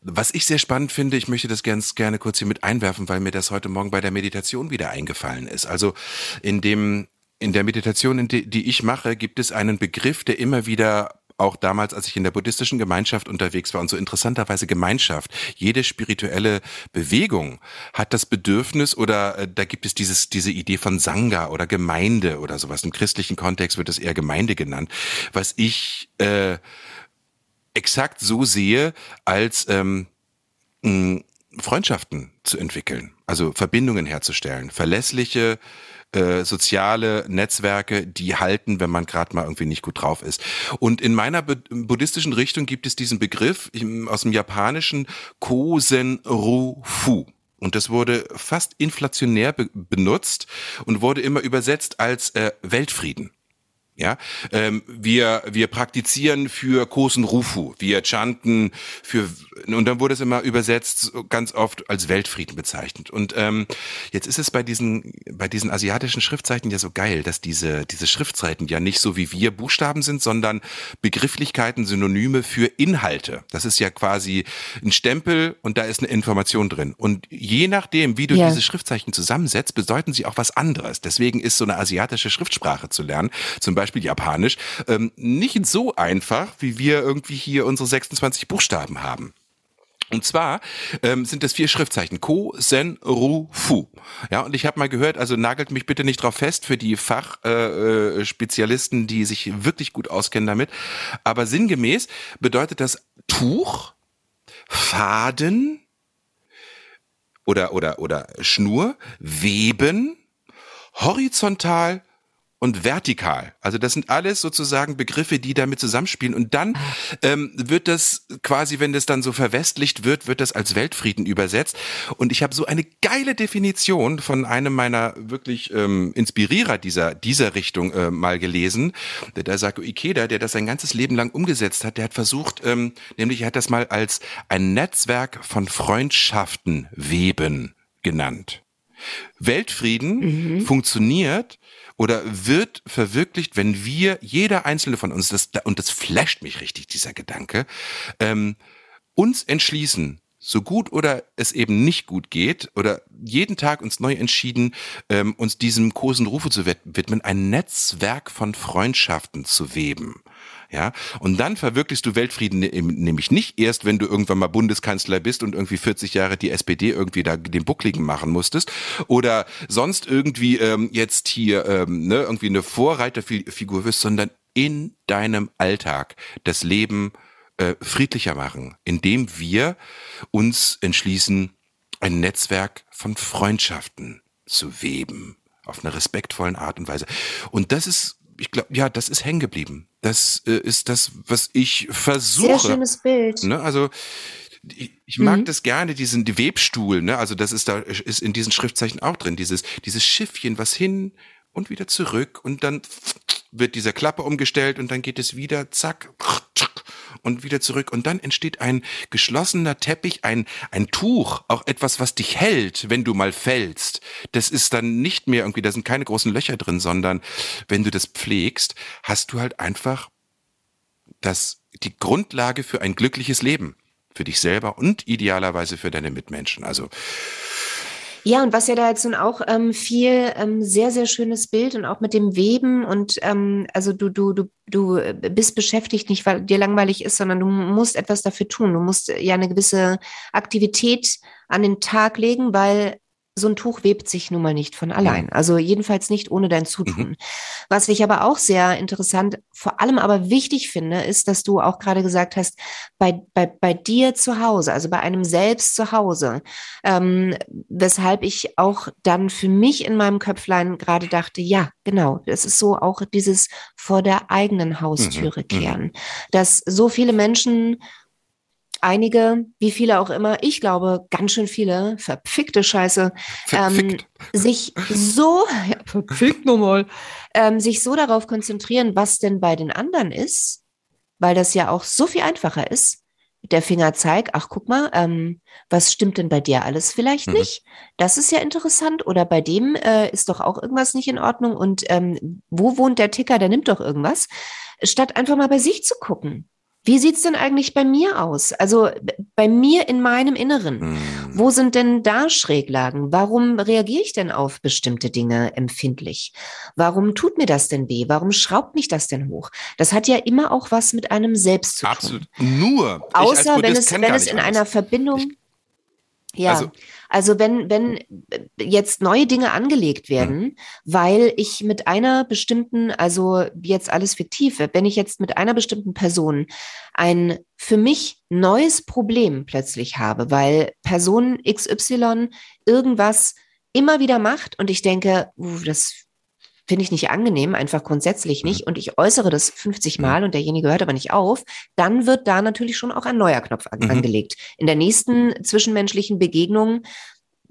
Was ich sehr spannend finde, ich möchte das ganz gerne kurz hier mit einwerfen, weil mir das heute Morgen bei der Meditation wieder eingefallen ist. Also in dem in der Meditation, die, die ich mache, gibt es einen Begriff, der immer wieder auch damals, als ich in der buddhistischen Gemeinschaft unterwegs war und so interessanterweise Gemeinschaft. Jede spirituelle Bewegung hat das Bedürfnis oder äh, da gibt es dieses, diese Idee von Sangha oder Gemeinde oder sowas. Im christlichen Kontext wird es eher Gemeinde genannt, was ich äh, exakt so sehe als ähm, Freundschaften zu entwickeln, also Verbindungen herzustellen, verlässliche äh, soziale Netzwerke, die halten, wenn man gerade mal irgendwie nicht gut drauf ist. Und in meiner buddhistischen Richtung gibt es diesen Begriff aus dem japanischen Kosen-Ru-Fu. Und das wurde fast inflationär be benutzt und wurde immer übersetzt als äh, Weltfrieden. Ja, ähm, wir wir praktizieren für Kosen Rufu, wir chanten für und dann wurde es immer übersetzt ganz oft als Weltfrieden bezeichnet. Und ähm, jetzt ist es bei diesen bei diesen asiatischen Schriftzeichen ja so geil, dass diese diese Schriftzeichen ja nicht so wie wir Buchstaben sind, sondern Begrifflichkeiten, Synonyme für Inhalte. Das ist ja quasi ein Stempel und da ist eine Information drin. Und je nachdem, wie du ja. diese Schriftzeichen zusammensetzt, bedeuten sie auch was anderes. Deswegen ist so eine asiatische Schriftsprache zu lernen, zum Beispiel Beispiel Japanisch, ähm, nicht so einfach, wie wir irgendwie hier unsere 26 Buchstaben haben. Und zwar ähm, sind das vier Schriftzeichen. Ko, Sen, Ru, Fu. Ja, und ich habe mal gehört, also nagelt mich bitte nicht drauf fest für die Fachspezialisten, äh, äh die sich wirklich gut auskennen damit. Aber sinngemäß bedeutet das Tuch, Faden oder, oder, oder Schnur, Weben, horizontal und vertikal. Also das sind alles sozusagen Begriffe, die damit zusammenspielen. Und dann ähm, wird das quasi, wenn das dann so verwestlicht wird, wird das als Weltfrieden übersetzt. Und ich habe so eine geile Definition von einem meiner wirklich ähm, Inspirierer dieser, dieser Richtung äh, mal gelesen. Der Daisaku Ikeda, der das sein ganzes Leben lang umgesetzt hat, der hat versucht, ähm, nämlich er hat das mal als ein Netzwerk von Freundschaften weben genannt. Weltfrieden mhm. funktioniert, oder wird verwirklicht, wenn wir, jeder einzelne von uns, das, und das flasht mich richtig, dieser Gedanke, ähm, uns entschließen, so gut oder es eben nicht gut geht oder jeden Tag uns neu entschieden, ähm, uns diesem großen Rufe zu widmen, ein Netzwerk von Freundschaften zu weben. Ja, und dann verwirklichst du Weltfrieden ne, nämlich nicht erst, wenn du irgendwann mal Bundeskanzler bist und irgendwie 40 Jahre die SPD irgendwie da den Buckligen machen musstest oder sonst irgendwie ähm, jetzt hier ähm, ne, irgendwie eine Vorreiterfigur wirst, sondern in deinem Alltag das Leben äh, friedlicher machen, indem wir uns entschließen, ein Netzwerk von Freundschaften zu weben auf einer respektvollen Art und Weise. Und das ist, ich glaube, ja, das ist hängen geblieben. Das äh, ist das, was ich versuche. Sehr schönes Bild. Ne? Also ich, mag mhm. das gerne, diesen die Webstuhl, ne? Also das ist da ist in diesen Schriftzeichen auch drin, dieses dieses Schiffchen, was hin und wieder zurück und dann wird diese Klappe umgestellt und dann geht es wieder zack und wieder zurück. Und dann entsteht ein geschlossener Teppich, ein, ein Tuch, auch etwas, was dich hält, wenn du mal fällst. Das ist dann nicht mehr irgendwie, da sind keine großen Löcher drin, sondern wenn du das pflegst, hast du halt einfach das, die Grundlage für ein glückliches Leben. Für dich selber und idealerweise für deine Mitmenschen. Also, ja, und was ja da jetzt nun auch ähm, viel ähm, sehr, sehr schönes Bild und auch mit dem Weben und ähm, also du, du, du, du bist beschäftigt nicht, weil dir langweilig ist, sondern du musst etwas dafür tun. Du musst ja eine gewisse Aktivität an den Tag legen, weil so ein Tuch webt sich nun mal nicht von allein. Also jedenfalls nicht ohne dein Zutun. Mhm. Was ich aber auch sehr interessant, vor allem aber wichtig finde, ist, dass du auch gerade gesagt hast, bei, bei, bei dir zu Hause, also bei einem selbst zu Hause, ähm, weshalb ich auch dann für mich in meinem Köpflein gerade dachte, ja, genau, das ist so auch dieses vor der eigenen Haustüre mhm. kehren, mhm. dass so viele Menschen einige, wie viele auch immer, ich glaube, ganz schön viele, verfickte Scheiße, ähm, sich so, ja, verfickt nochmal, ähm, sich so darauf konzentrieren, was denn bei den anderen ist, weil das ja auch so viel einfacher ist. Der Fingerzeig, ach guck mal, ähm, was stimmt denn bei dir alles vielleicht mhm. nicht? Das ist ja interessant. Oder bei dem äh, ist doch auch irgendwas nicht in Ordnung. Und ähm, wo wohnt der Ticker? Der nimmt doch irgendwas. Statt einfach mal bei sich zu gucken. Wie sieht's denn eigentlich bei mir aus? Also bei mir in meinem Inneren. Hm. Wo sind denn da Schräglagen? Warum reagiere ich denn auf bestimmte Dinge empfindlich? Warum tut mir das denn weh? Warum schraubt mich das denn hoch? Das hat ja immer auch was mit einem selbst zu tun. Absolut. Nur. Außer wenn es, wenn es in einer Verbindung. Ich, ja. Also, also wenn, wenn jetzt neue Dinge angelegt werden, mhm. weil ich mit einer bestimmten, also jetzt alles fiktiv, wenn ich jetzt mit einer bestimmten Person ein für mich neues Problem plötzlich habe, weil Person XY irgendwas immer wieder macht und ich denke, uh, das finde ich nicht angenehm, einfach grundsätzlich nicht, mhm. und ich äußere das 50 mhm. Mal und derjenige hört aber nicht auf, dann wird da natürlich schon auch ein neuer Knopf an, mhm. angelegt. In der nächsten zwischenmenschlichen Begegnung,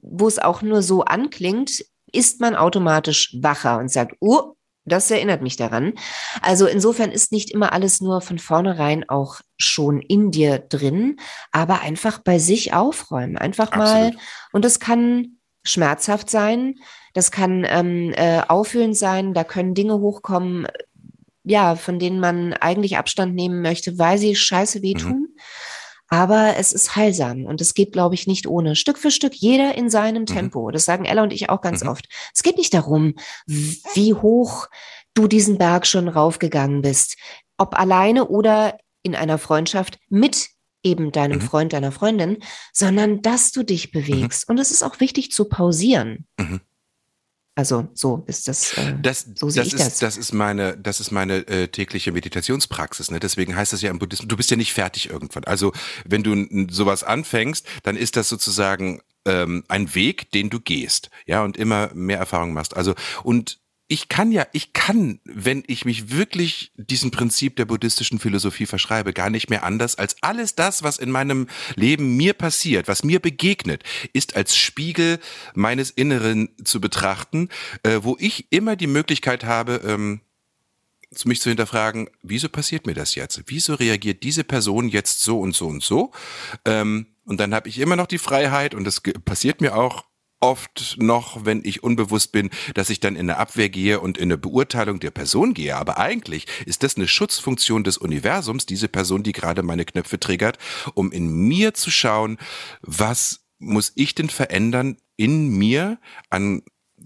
wo es auch nur so anklingt, ist man automatisch wacher und sagt, oh, das erinnert mich daran. Also insofern ist nicht immer alles nur von vornherein auch schon in dir drin, aber einfach bei sich aufräumen. Einfach Absolut. mal, und das kann schmerzhaft sein, das kann ähm, äh, auffüllend sein, da können Dinge hochkommen, ja, von denen man eigentlich Abstand nehmen möchte, weil sie scheiße wehtun. Mhm. Aber es ist heilsam und es geht, glaube ich, nicht ohne. Stück für Stück, jeder in seinem mhm. Tempo. Das sagen Ella und ich auch ganz mhm. oft. Es geht nicht darum, wie hoch du diesen Berg schon raufgegangen bist. Ob alleine oder in einer Freundschaft mit eben deinem mhm. Freund, deiner Freundin, sondern dass du dich mhm. bewegst. Und es ist auch wichtig zu pausieren. Mhm. Also so ist das. Äh, das so sehe ich ist, das. Das ist meine, das ist meine äh, tägliche Meditationspraxis. Ne? Deswegen heißt das ja im Buddhismus, du bist ja nicht fertig irgendwann. Also wenn du sowas anfängst, dann ist das sozusagen ähm, ein Weg, den du gehst, ja, und immer mehr Erfahrung machst. Also und ich kann ja, ich kann, wenn ich mich wirklich diesem Prinzip der buddhistischen Philosophie verschreibe, gar nicht mehr anders als alles das, was in meinem Leben mir passiert, was mir begegnet, ist als Spiegel meines Inneren zu betrachten, äh, wo ich immer die Möglichkeit habe, ähm, mich zu hinterfragen, wieso passiert mir das jetzt? Wieso reagiert diese Person jetzt so und so und so? Ähm, und dann habe ich immer noch die Freiheit, und das passiert mir auch oft noch, wenn ich unbewusst bin, dass ich dann in eine Abwehr gehe und in eine Beurteilung der Person gehe. Aber eigentlich ist das eine Schutzfunktion des Universums, diese Person, die gerade meine Knöpfe triggert, um in mir zu schauen, was muss ich denn verändern in mir an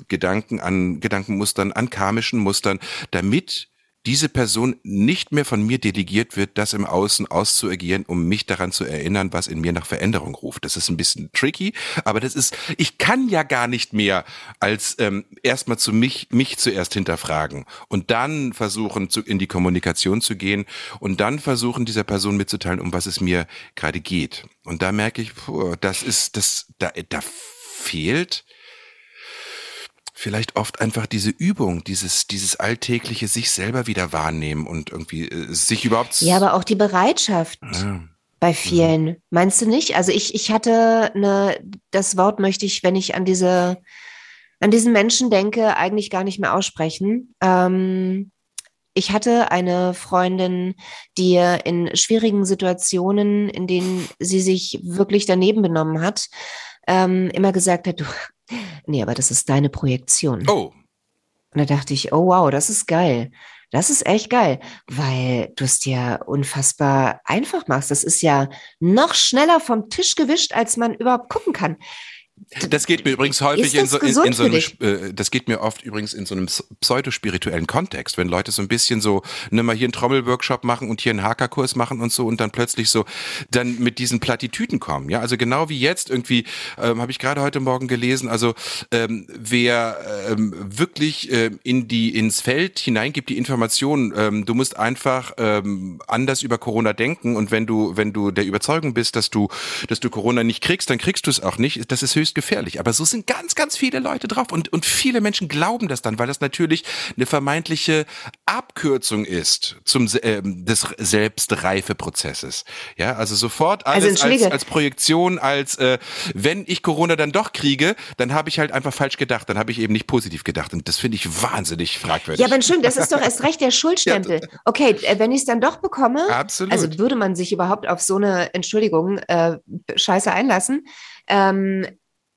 Gedanken, an Gedankenmustern, an karmischen Mustern, damit diese Person nicht mehr von mir delegiert wird, das im Außen auszuagieren, um mich daran zu erinnern, was in mir nach Veränderung ruft. Das ist ein bisschen tricky, aber das ist, ich kann ja gar nicht mehr als ähm, erstmal zu mich, mich zuerst hinterfragen und dann versuchen, zu, in die Kommunikation zu gehen und dann versuchen, dieser Person mitzuteilen, um was es mir gerade geht. Und da merke ich, puh, das ist, das, da, da fehlt vielleicht oft einfach diese Übung, dieses, dieses alltägliche sich selber wieder wahrnehmen und irgendwie äh, sich überhaupt. Ja, aber auch die Bereitschaft. Ja. Bei vielen. Mhm. Meinst du nicht? Also ich, ich hatte eine, das Wort möchte ich, wenn ich an diese, an diesen Menschen denke, eigentlich gar nicht mehr aussprechen. Ähm, ich hatte eine Freundin, die in schwierigen Situationen, in denen sie sich wirklich daneben benommen hat, ähm, immer gesagt hat, du Nee, aber das ist deine Projektion. Oh. Und da dachte ich, oh wow, das ist geil. Das ist echt geil, weil du es dir unfassbar einfach machst. Das ist ja noch schneller vom Tisch gewischt, als man überhaupt gucken kann. Das geht mir übrigens häufig in so, in, in so einem, äh, das geht mir oft übrigens in so einem pseudospirituellen Kontext, wenn Leute so ein bisschen so, ne, mal hier einen Trommelworkshop machen und hier einen Hackerkurs machen und so und dann plötzlich so dann mit diesen Plattitüten kommen, ja, also genau wie jetzt irgendwie, ähm, habe ich gerade heute Morgen gelesen, also ähm, wer ähm, wirklich ähm, in die ins Feld hineingibt die Informationen, ähm, du musst einfach ähm, anders über Corona denken und wenn du wenn du der Überzeugung bist, dass du dass du Corona nicht kriegst, dann kriegst du es auch nicht. Das ist höchst höchst gefährlich. Aber so sind ganz, ganz viele Leute drauf und, und viele Menschen glauben das dann, weil das natürlich eine vermeintliche Abkürzung ist zum äh, des Selbstreifeprozesses. Ja, also sofort also alles also als, als Projektion, als äh, wenn ich Corona dann doch kriege, dann habe ich halt einfach falsch gedacht, dann habe ich eben nicht positiv gedacht und das finde ich wahnsinnig fragwürdig. Ja, aber schön, das ist doch erst recht der Schuldstempel. Okay, äh, wenn ich es dann doch bekomme, Absolut. also würde man sich überhaupt auf so eine Entschuldigung äh, Scheiße einlassen. Ähm,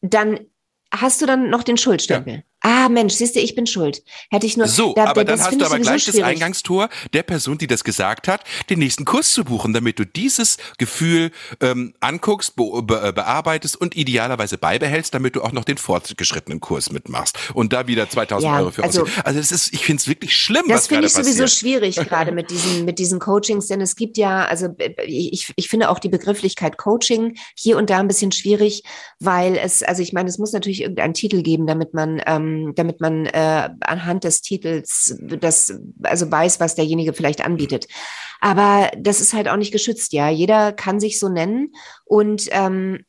dann hast du dann noch den Schuldstempel. Ja. Ah, Mensch, siehst du, ich bin schuld. Hätte ich nur. So, da, aber dann hast du aber gleich schwierig. das Eingangstor der Person, die das gesagt hat, den nächsten Kurs zu buchen, damit du dieses Gefühl ähm, anguckst, be be bearbeitest und idealerweise beibehältst, damit du auch noch den fortgeschrittenen Kurs mitmachst und da wieder 2000 ja, Euro für also, Also das ist, ich finde es wirklich schlimm, das finde ich sowieso schwierig gerade mit diesen mit diesen Coachings, denn es gibt ja, also ich, ich finde auch die Begrifflichkeit Coaching hier und da ein bisschen schwierig, weil es, also ich meine, es muss natürlich irgendeinen Titel geben, damit man ähm, ähm, damit man äh, anhand des Titels das also weiß, was derjenige vielleicht anbietet. Aber das ist halt auch nicht geschützt, ja. Jeder kann sich so nennen und ähm,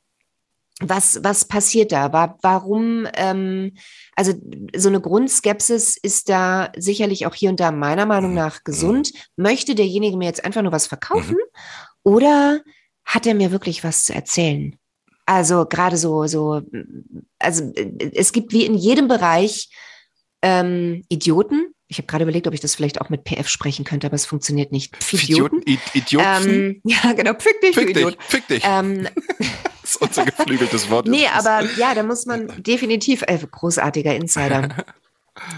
was, was passiert da? Warum, ähm, also so eine Grundskepsis ist da sicherlich auch hier und da meiner Meinung nach gesund. Möchte derjenige mir jetzt einfach nur was verkaufen mhm. oder hat er mir wirklich was zu erzählen? Also gerade so, so, also es gibt wie in jedem Bereich ähm, Idioten. Ich habe gerade überlegt, ob ich das vielleicht auch mit PF sprechen könnte, aber es funktioniert nicht. Idioten? Idioten? Ähm, ja, genau. Fick dich, fick Idiot. Dich, fick dich. Ähm, das ist unser geflügeltes Wort. nee, aber ja, da muss man definitiv, äh, großartiger Insider.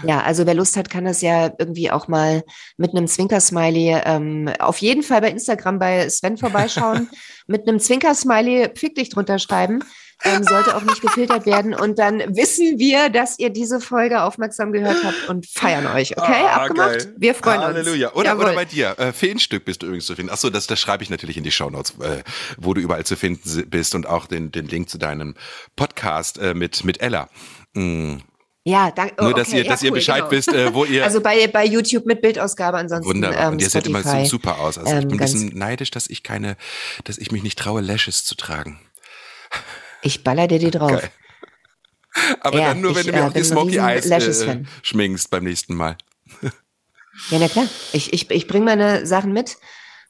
Ja, also wer Lust hat, kann das ja irgendwie auch mal mit einem Zwinker-Smiley ähm, auf jeden Fall bei Instagram bei Sven vorbeischauen, mit einem Zwinker-Smiley Fick dich drunter schreiben. Ähm, sollte auch nicht gefiltert werden. Und dann wissen wir, dass ihr diese Folge aufmerksam gehört habt und feiern euch. Okay, ah, abgemacht? Geil. Wir freuen Halleluja. uns. Halleluja. Oder, oder bei dir. Äh, Feenstück bist du übrigens zu finden. Achso, das, das schreibe ich natürlich in die Shownotes, äh, wo du überall zu finden bist und auch den, den Link zu deinem Podcast äh, mit, mit Ella. Mm. Ja, danke. Oh, Nur, dass okay, ihr, dass ja, ihr Bescheid genau. wisst, äh, wo ihr. Also bei, bei YouTube mit Bildausgabe ansonsten. Wunderbar. Ähm, und ihr seht immer so super aus. Also ähm, ich bin ein bisschen neidisch, dass ich keine, dass ich mich nicht traue, Lashes zu tragen. Ich baller dir die drauf. Geil. Aber ja, dann nur, wenn ich, du mir äh, auch die Smoky Eyes äh, schminkst beim nächsten Mal. ja, na klar. Ich, ich, ich bringe meine Sachen mit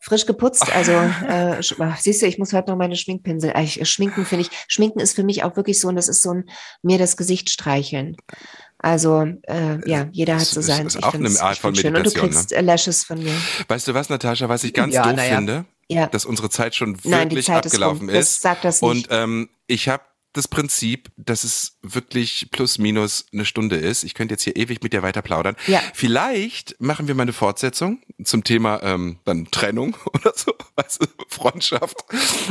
frisch geputzt. Also äh, siehst du, ich muss heute noch meine Schminkpinsel. Äh, Schminken finde ich, Schminken ist für mich auch wirklich so, und das ist so ein mir das Gesicht streicheln. Also äh, ja, jeder hat so sein. Das ist auch eine Art von Meditation. Und du kriegst ne? Lashes von mir. Weißt du was, Natascha, was ich ganz ja, doof ja. finde? Ja. Dass unsere Zeit schon wirklich Nein, Zeit abgelaufen ist. ist. Das sagt das nicht. Und ähm, ich habe das Prinzip, dass es wirklich plus minus eine Stunde ist. Ich könnte jetzt hier ewig mit dir weiter plaudern. Ja. Vielleicht machen wir mal eine Fortsetzung zum Thema ähm, dann Trennung oder so, also Freundschaft.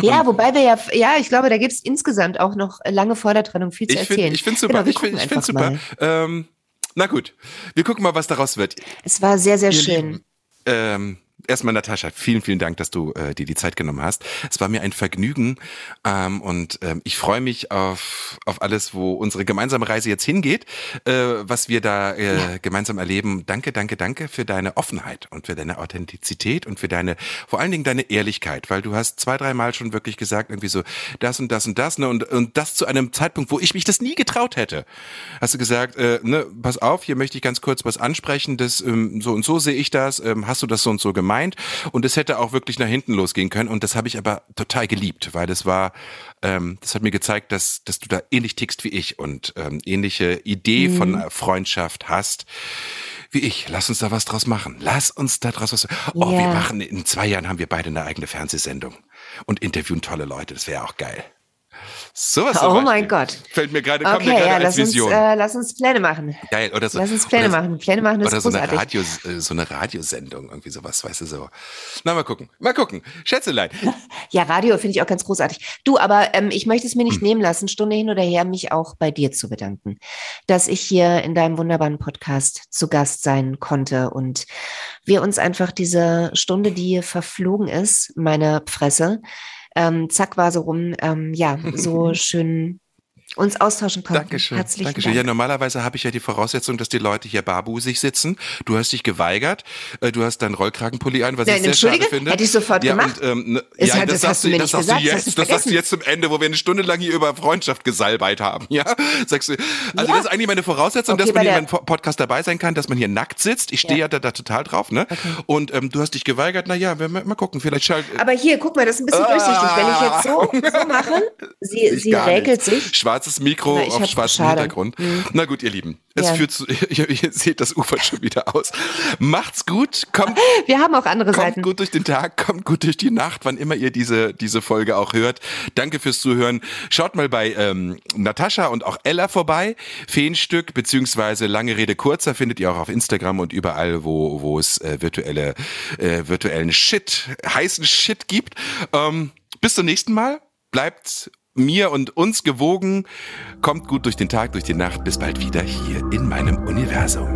Ja, Und wobei wir ja, ja, ich glaube, da gibt es insgesamt auch noch lange vor der Trennung viel zu ich erzählen. ich finde super. Genau, ich finde find super. Ähm, na gut, wir gucken mal, was daraus wird. Es war sehr, sehr Ihr schön. Lieben, ähm, erstmal Natascha, vielen, vielen Dank, dass du äh, dir die Zeit genommen hast. Es war mir ein Vergnügen ähm, und ähm, ich freue mich auf, auf alles, wo unsere gemeinsame Reise jetzt hingeht, äh, was wir da äh, ja. gemeinsam erleben. Danke, danke, danke für deine Offenheit und für deine Authentizität und für deine, vor allen Dingen deine Ehrlichkeit, weil du hast zwei, dreimal schon wirklich gesagt, irgendwie so das und das und das, ne, und, und das zu einem Zeitpunkt, wo ich mich das nie getraut hätte. Hast du gesagt, äh, ne, pass auf, hier möchte ich ganz kurz was ansprechen, das ähm, so und so sehe ich das, ähm, hast du das so und so gemacht? Gemeint und es hätte auch wirklich nach hinten losgehen können und das habe ich aber total geliebt, weil das war, ähm, das hat mir gezeigt, dass, dass du da ähnlich tickst wie ich und ähm, ähnliche Idee mhm. von Freundschaft hast wie ich. Lass uns da was draus machen. Lass uns da draus was. Oh, yeah. wir machen in zwei Jahren haben wir beide eine eigene Fernsehsendung und interviewen tolle Leute. Das wäre auch geil. Sowas oh mein Gott. Fällt mir gerade, okay, kommt mir gerade ja, als Vision. Uns, äh, lass uns Pläne machen. Geil, oder so. Lass uns Pläne oder, machen. Pläne machen ist Oder so eine, großartig. Radio, äh, so eine Radiosendung, irgendwie sowas, weißt du so. Na, mal gucken. Mal gucken. Schätzelein. Ja, Radio finde ich auch ganz großartig. Du, aber ähm, ich möchte es mir nicht hm. nehmen lassen, Stunde hin oder her, mich auch bei dir zu bedanken, dass ich hier in deinem wunderbaren Podcast zu Gast sein konnte und wir uns einfach diese Stunde, die verflogen ist, meine Fresse, ähm, zack war so rum, ähm, ja, so schön uns austauschen konnten. Dankeschön. Herzlichen Dankeschön. Dank. Ja, normalerweise habe ich ja die Voraussetzung, dass die Leute hier barbusig sitzen. Du hast dich geweigert. Äh, Du hast deinen Rollkragenpulli an, was Nein, ich sehr schade finde. hätte ich sofort ja, gemacht. Und, ähm, ne, ja, halt- das, das sagst hast du mir das nicht gesagt, du das jetzt, hast du jetzt zum Ende, wo wir eine Stunde lang hier über Freundschaft gesalbeit haben, ja? Sagst du, also Ja. das ist eigentlich meine Voraussetzung, Okay, dass man hier meinem Podcast dabei sein kann, dass man hier nackt sitzt. Ich stehe ja, da, da total drauf, ne? Und ähm, du hast dich geweigert, na ja, wir, mal gucken, vielleicht schalt, Aber hier, guck mal, das ist ein bisschen durchsichtig. Wenn ich jetzt so, so mache, sie, Ich sie räkelt nicht. sich. Schwarzes Mikro Na, auf schwarzem. Hintergrund. Mhm. Na gut, ihr Lieben. Es Ja. führt zu, ihr, ihr seht, das ufert schon wieder aus. Macht's gut, kommt, Wir haben auch andere kommt Seiten. gut durch den Tag, kommt gut durch die Nacht, wann immer ihr diese, diese Folge auch hört. Danke fürs Zuhören. Schaut mal bei ähm, Natascha und auch Ella vorbei. Feenstück beziehungsweise lange Rede kurzer findet ihr auch auf Instagram und überall, wo, wo es äh, virtuelle, äh, virtuellen Shit, heißen Shit gibt. Ähm, bis zum nächsten Mal. Bleibt mir und uns gewogen. Kommt gut durch den Tag, durch die Nacht. Bis bald wieder hier in meinem Universum.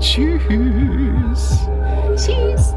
Tschüss. Tschüss.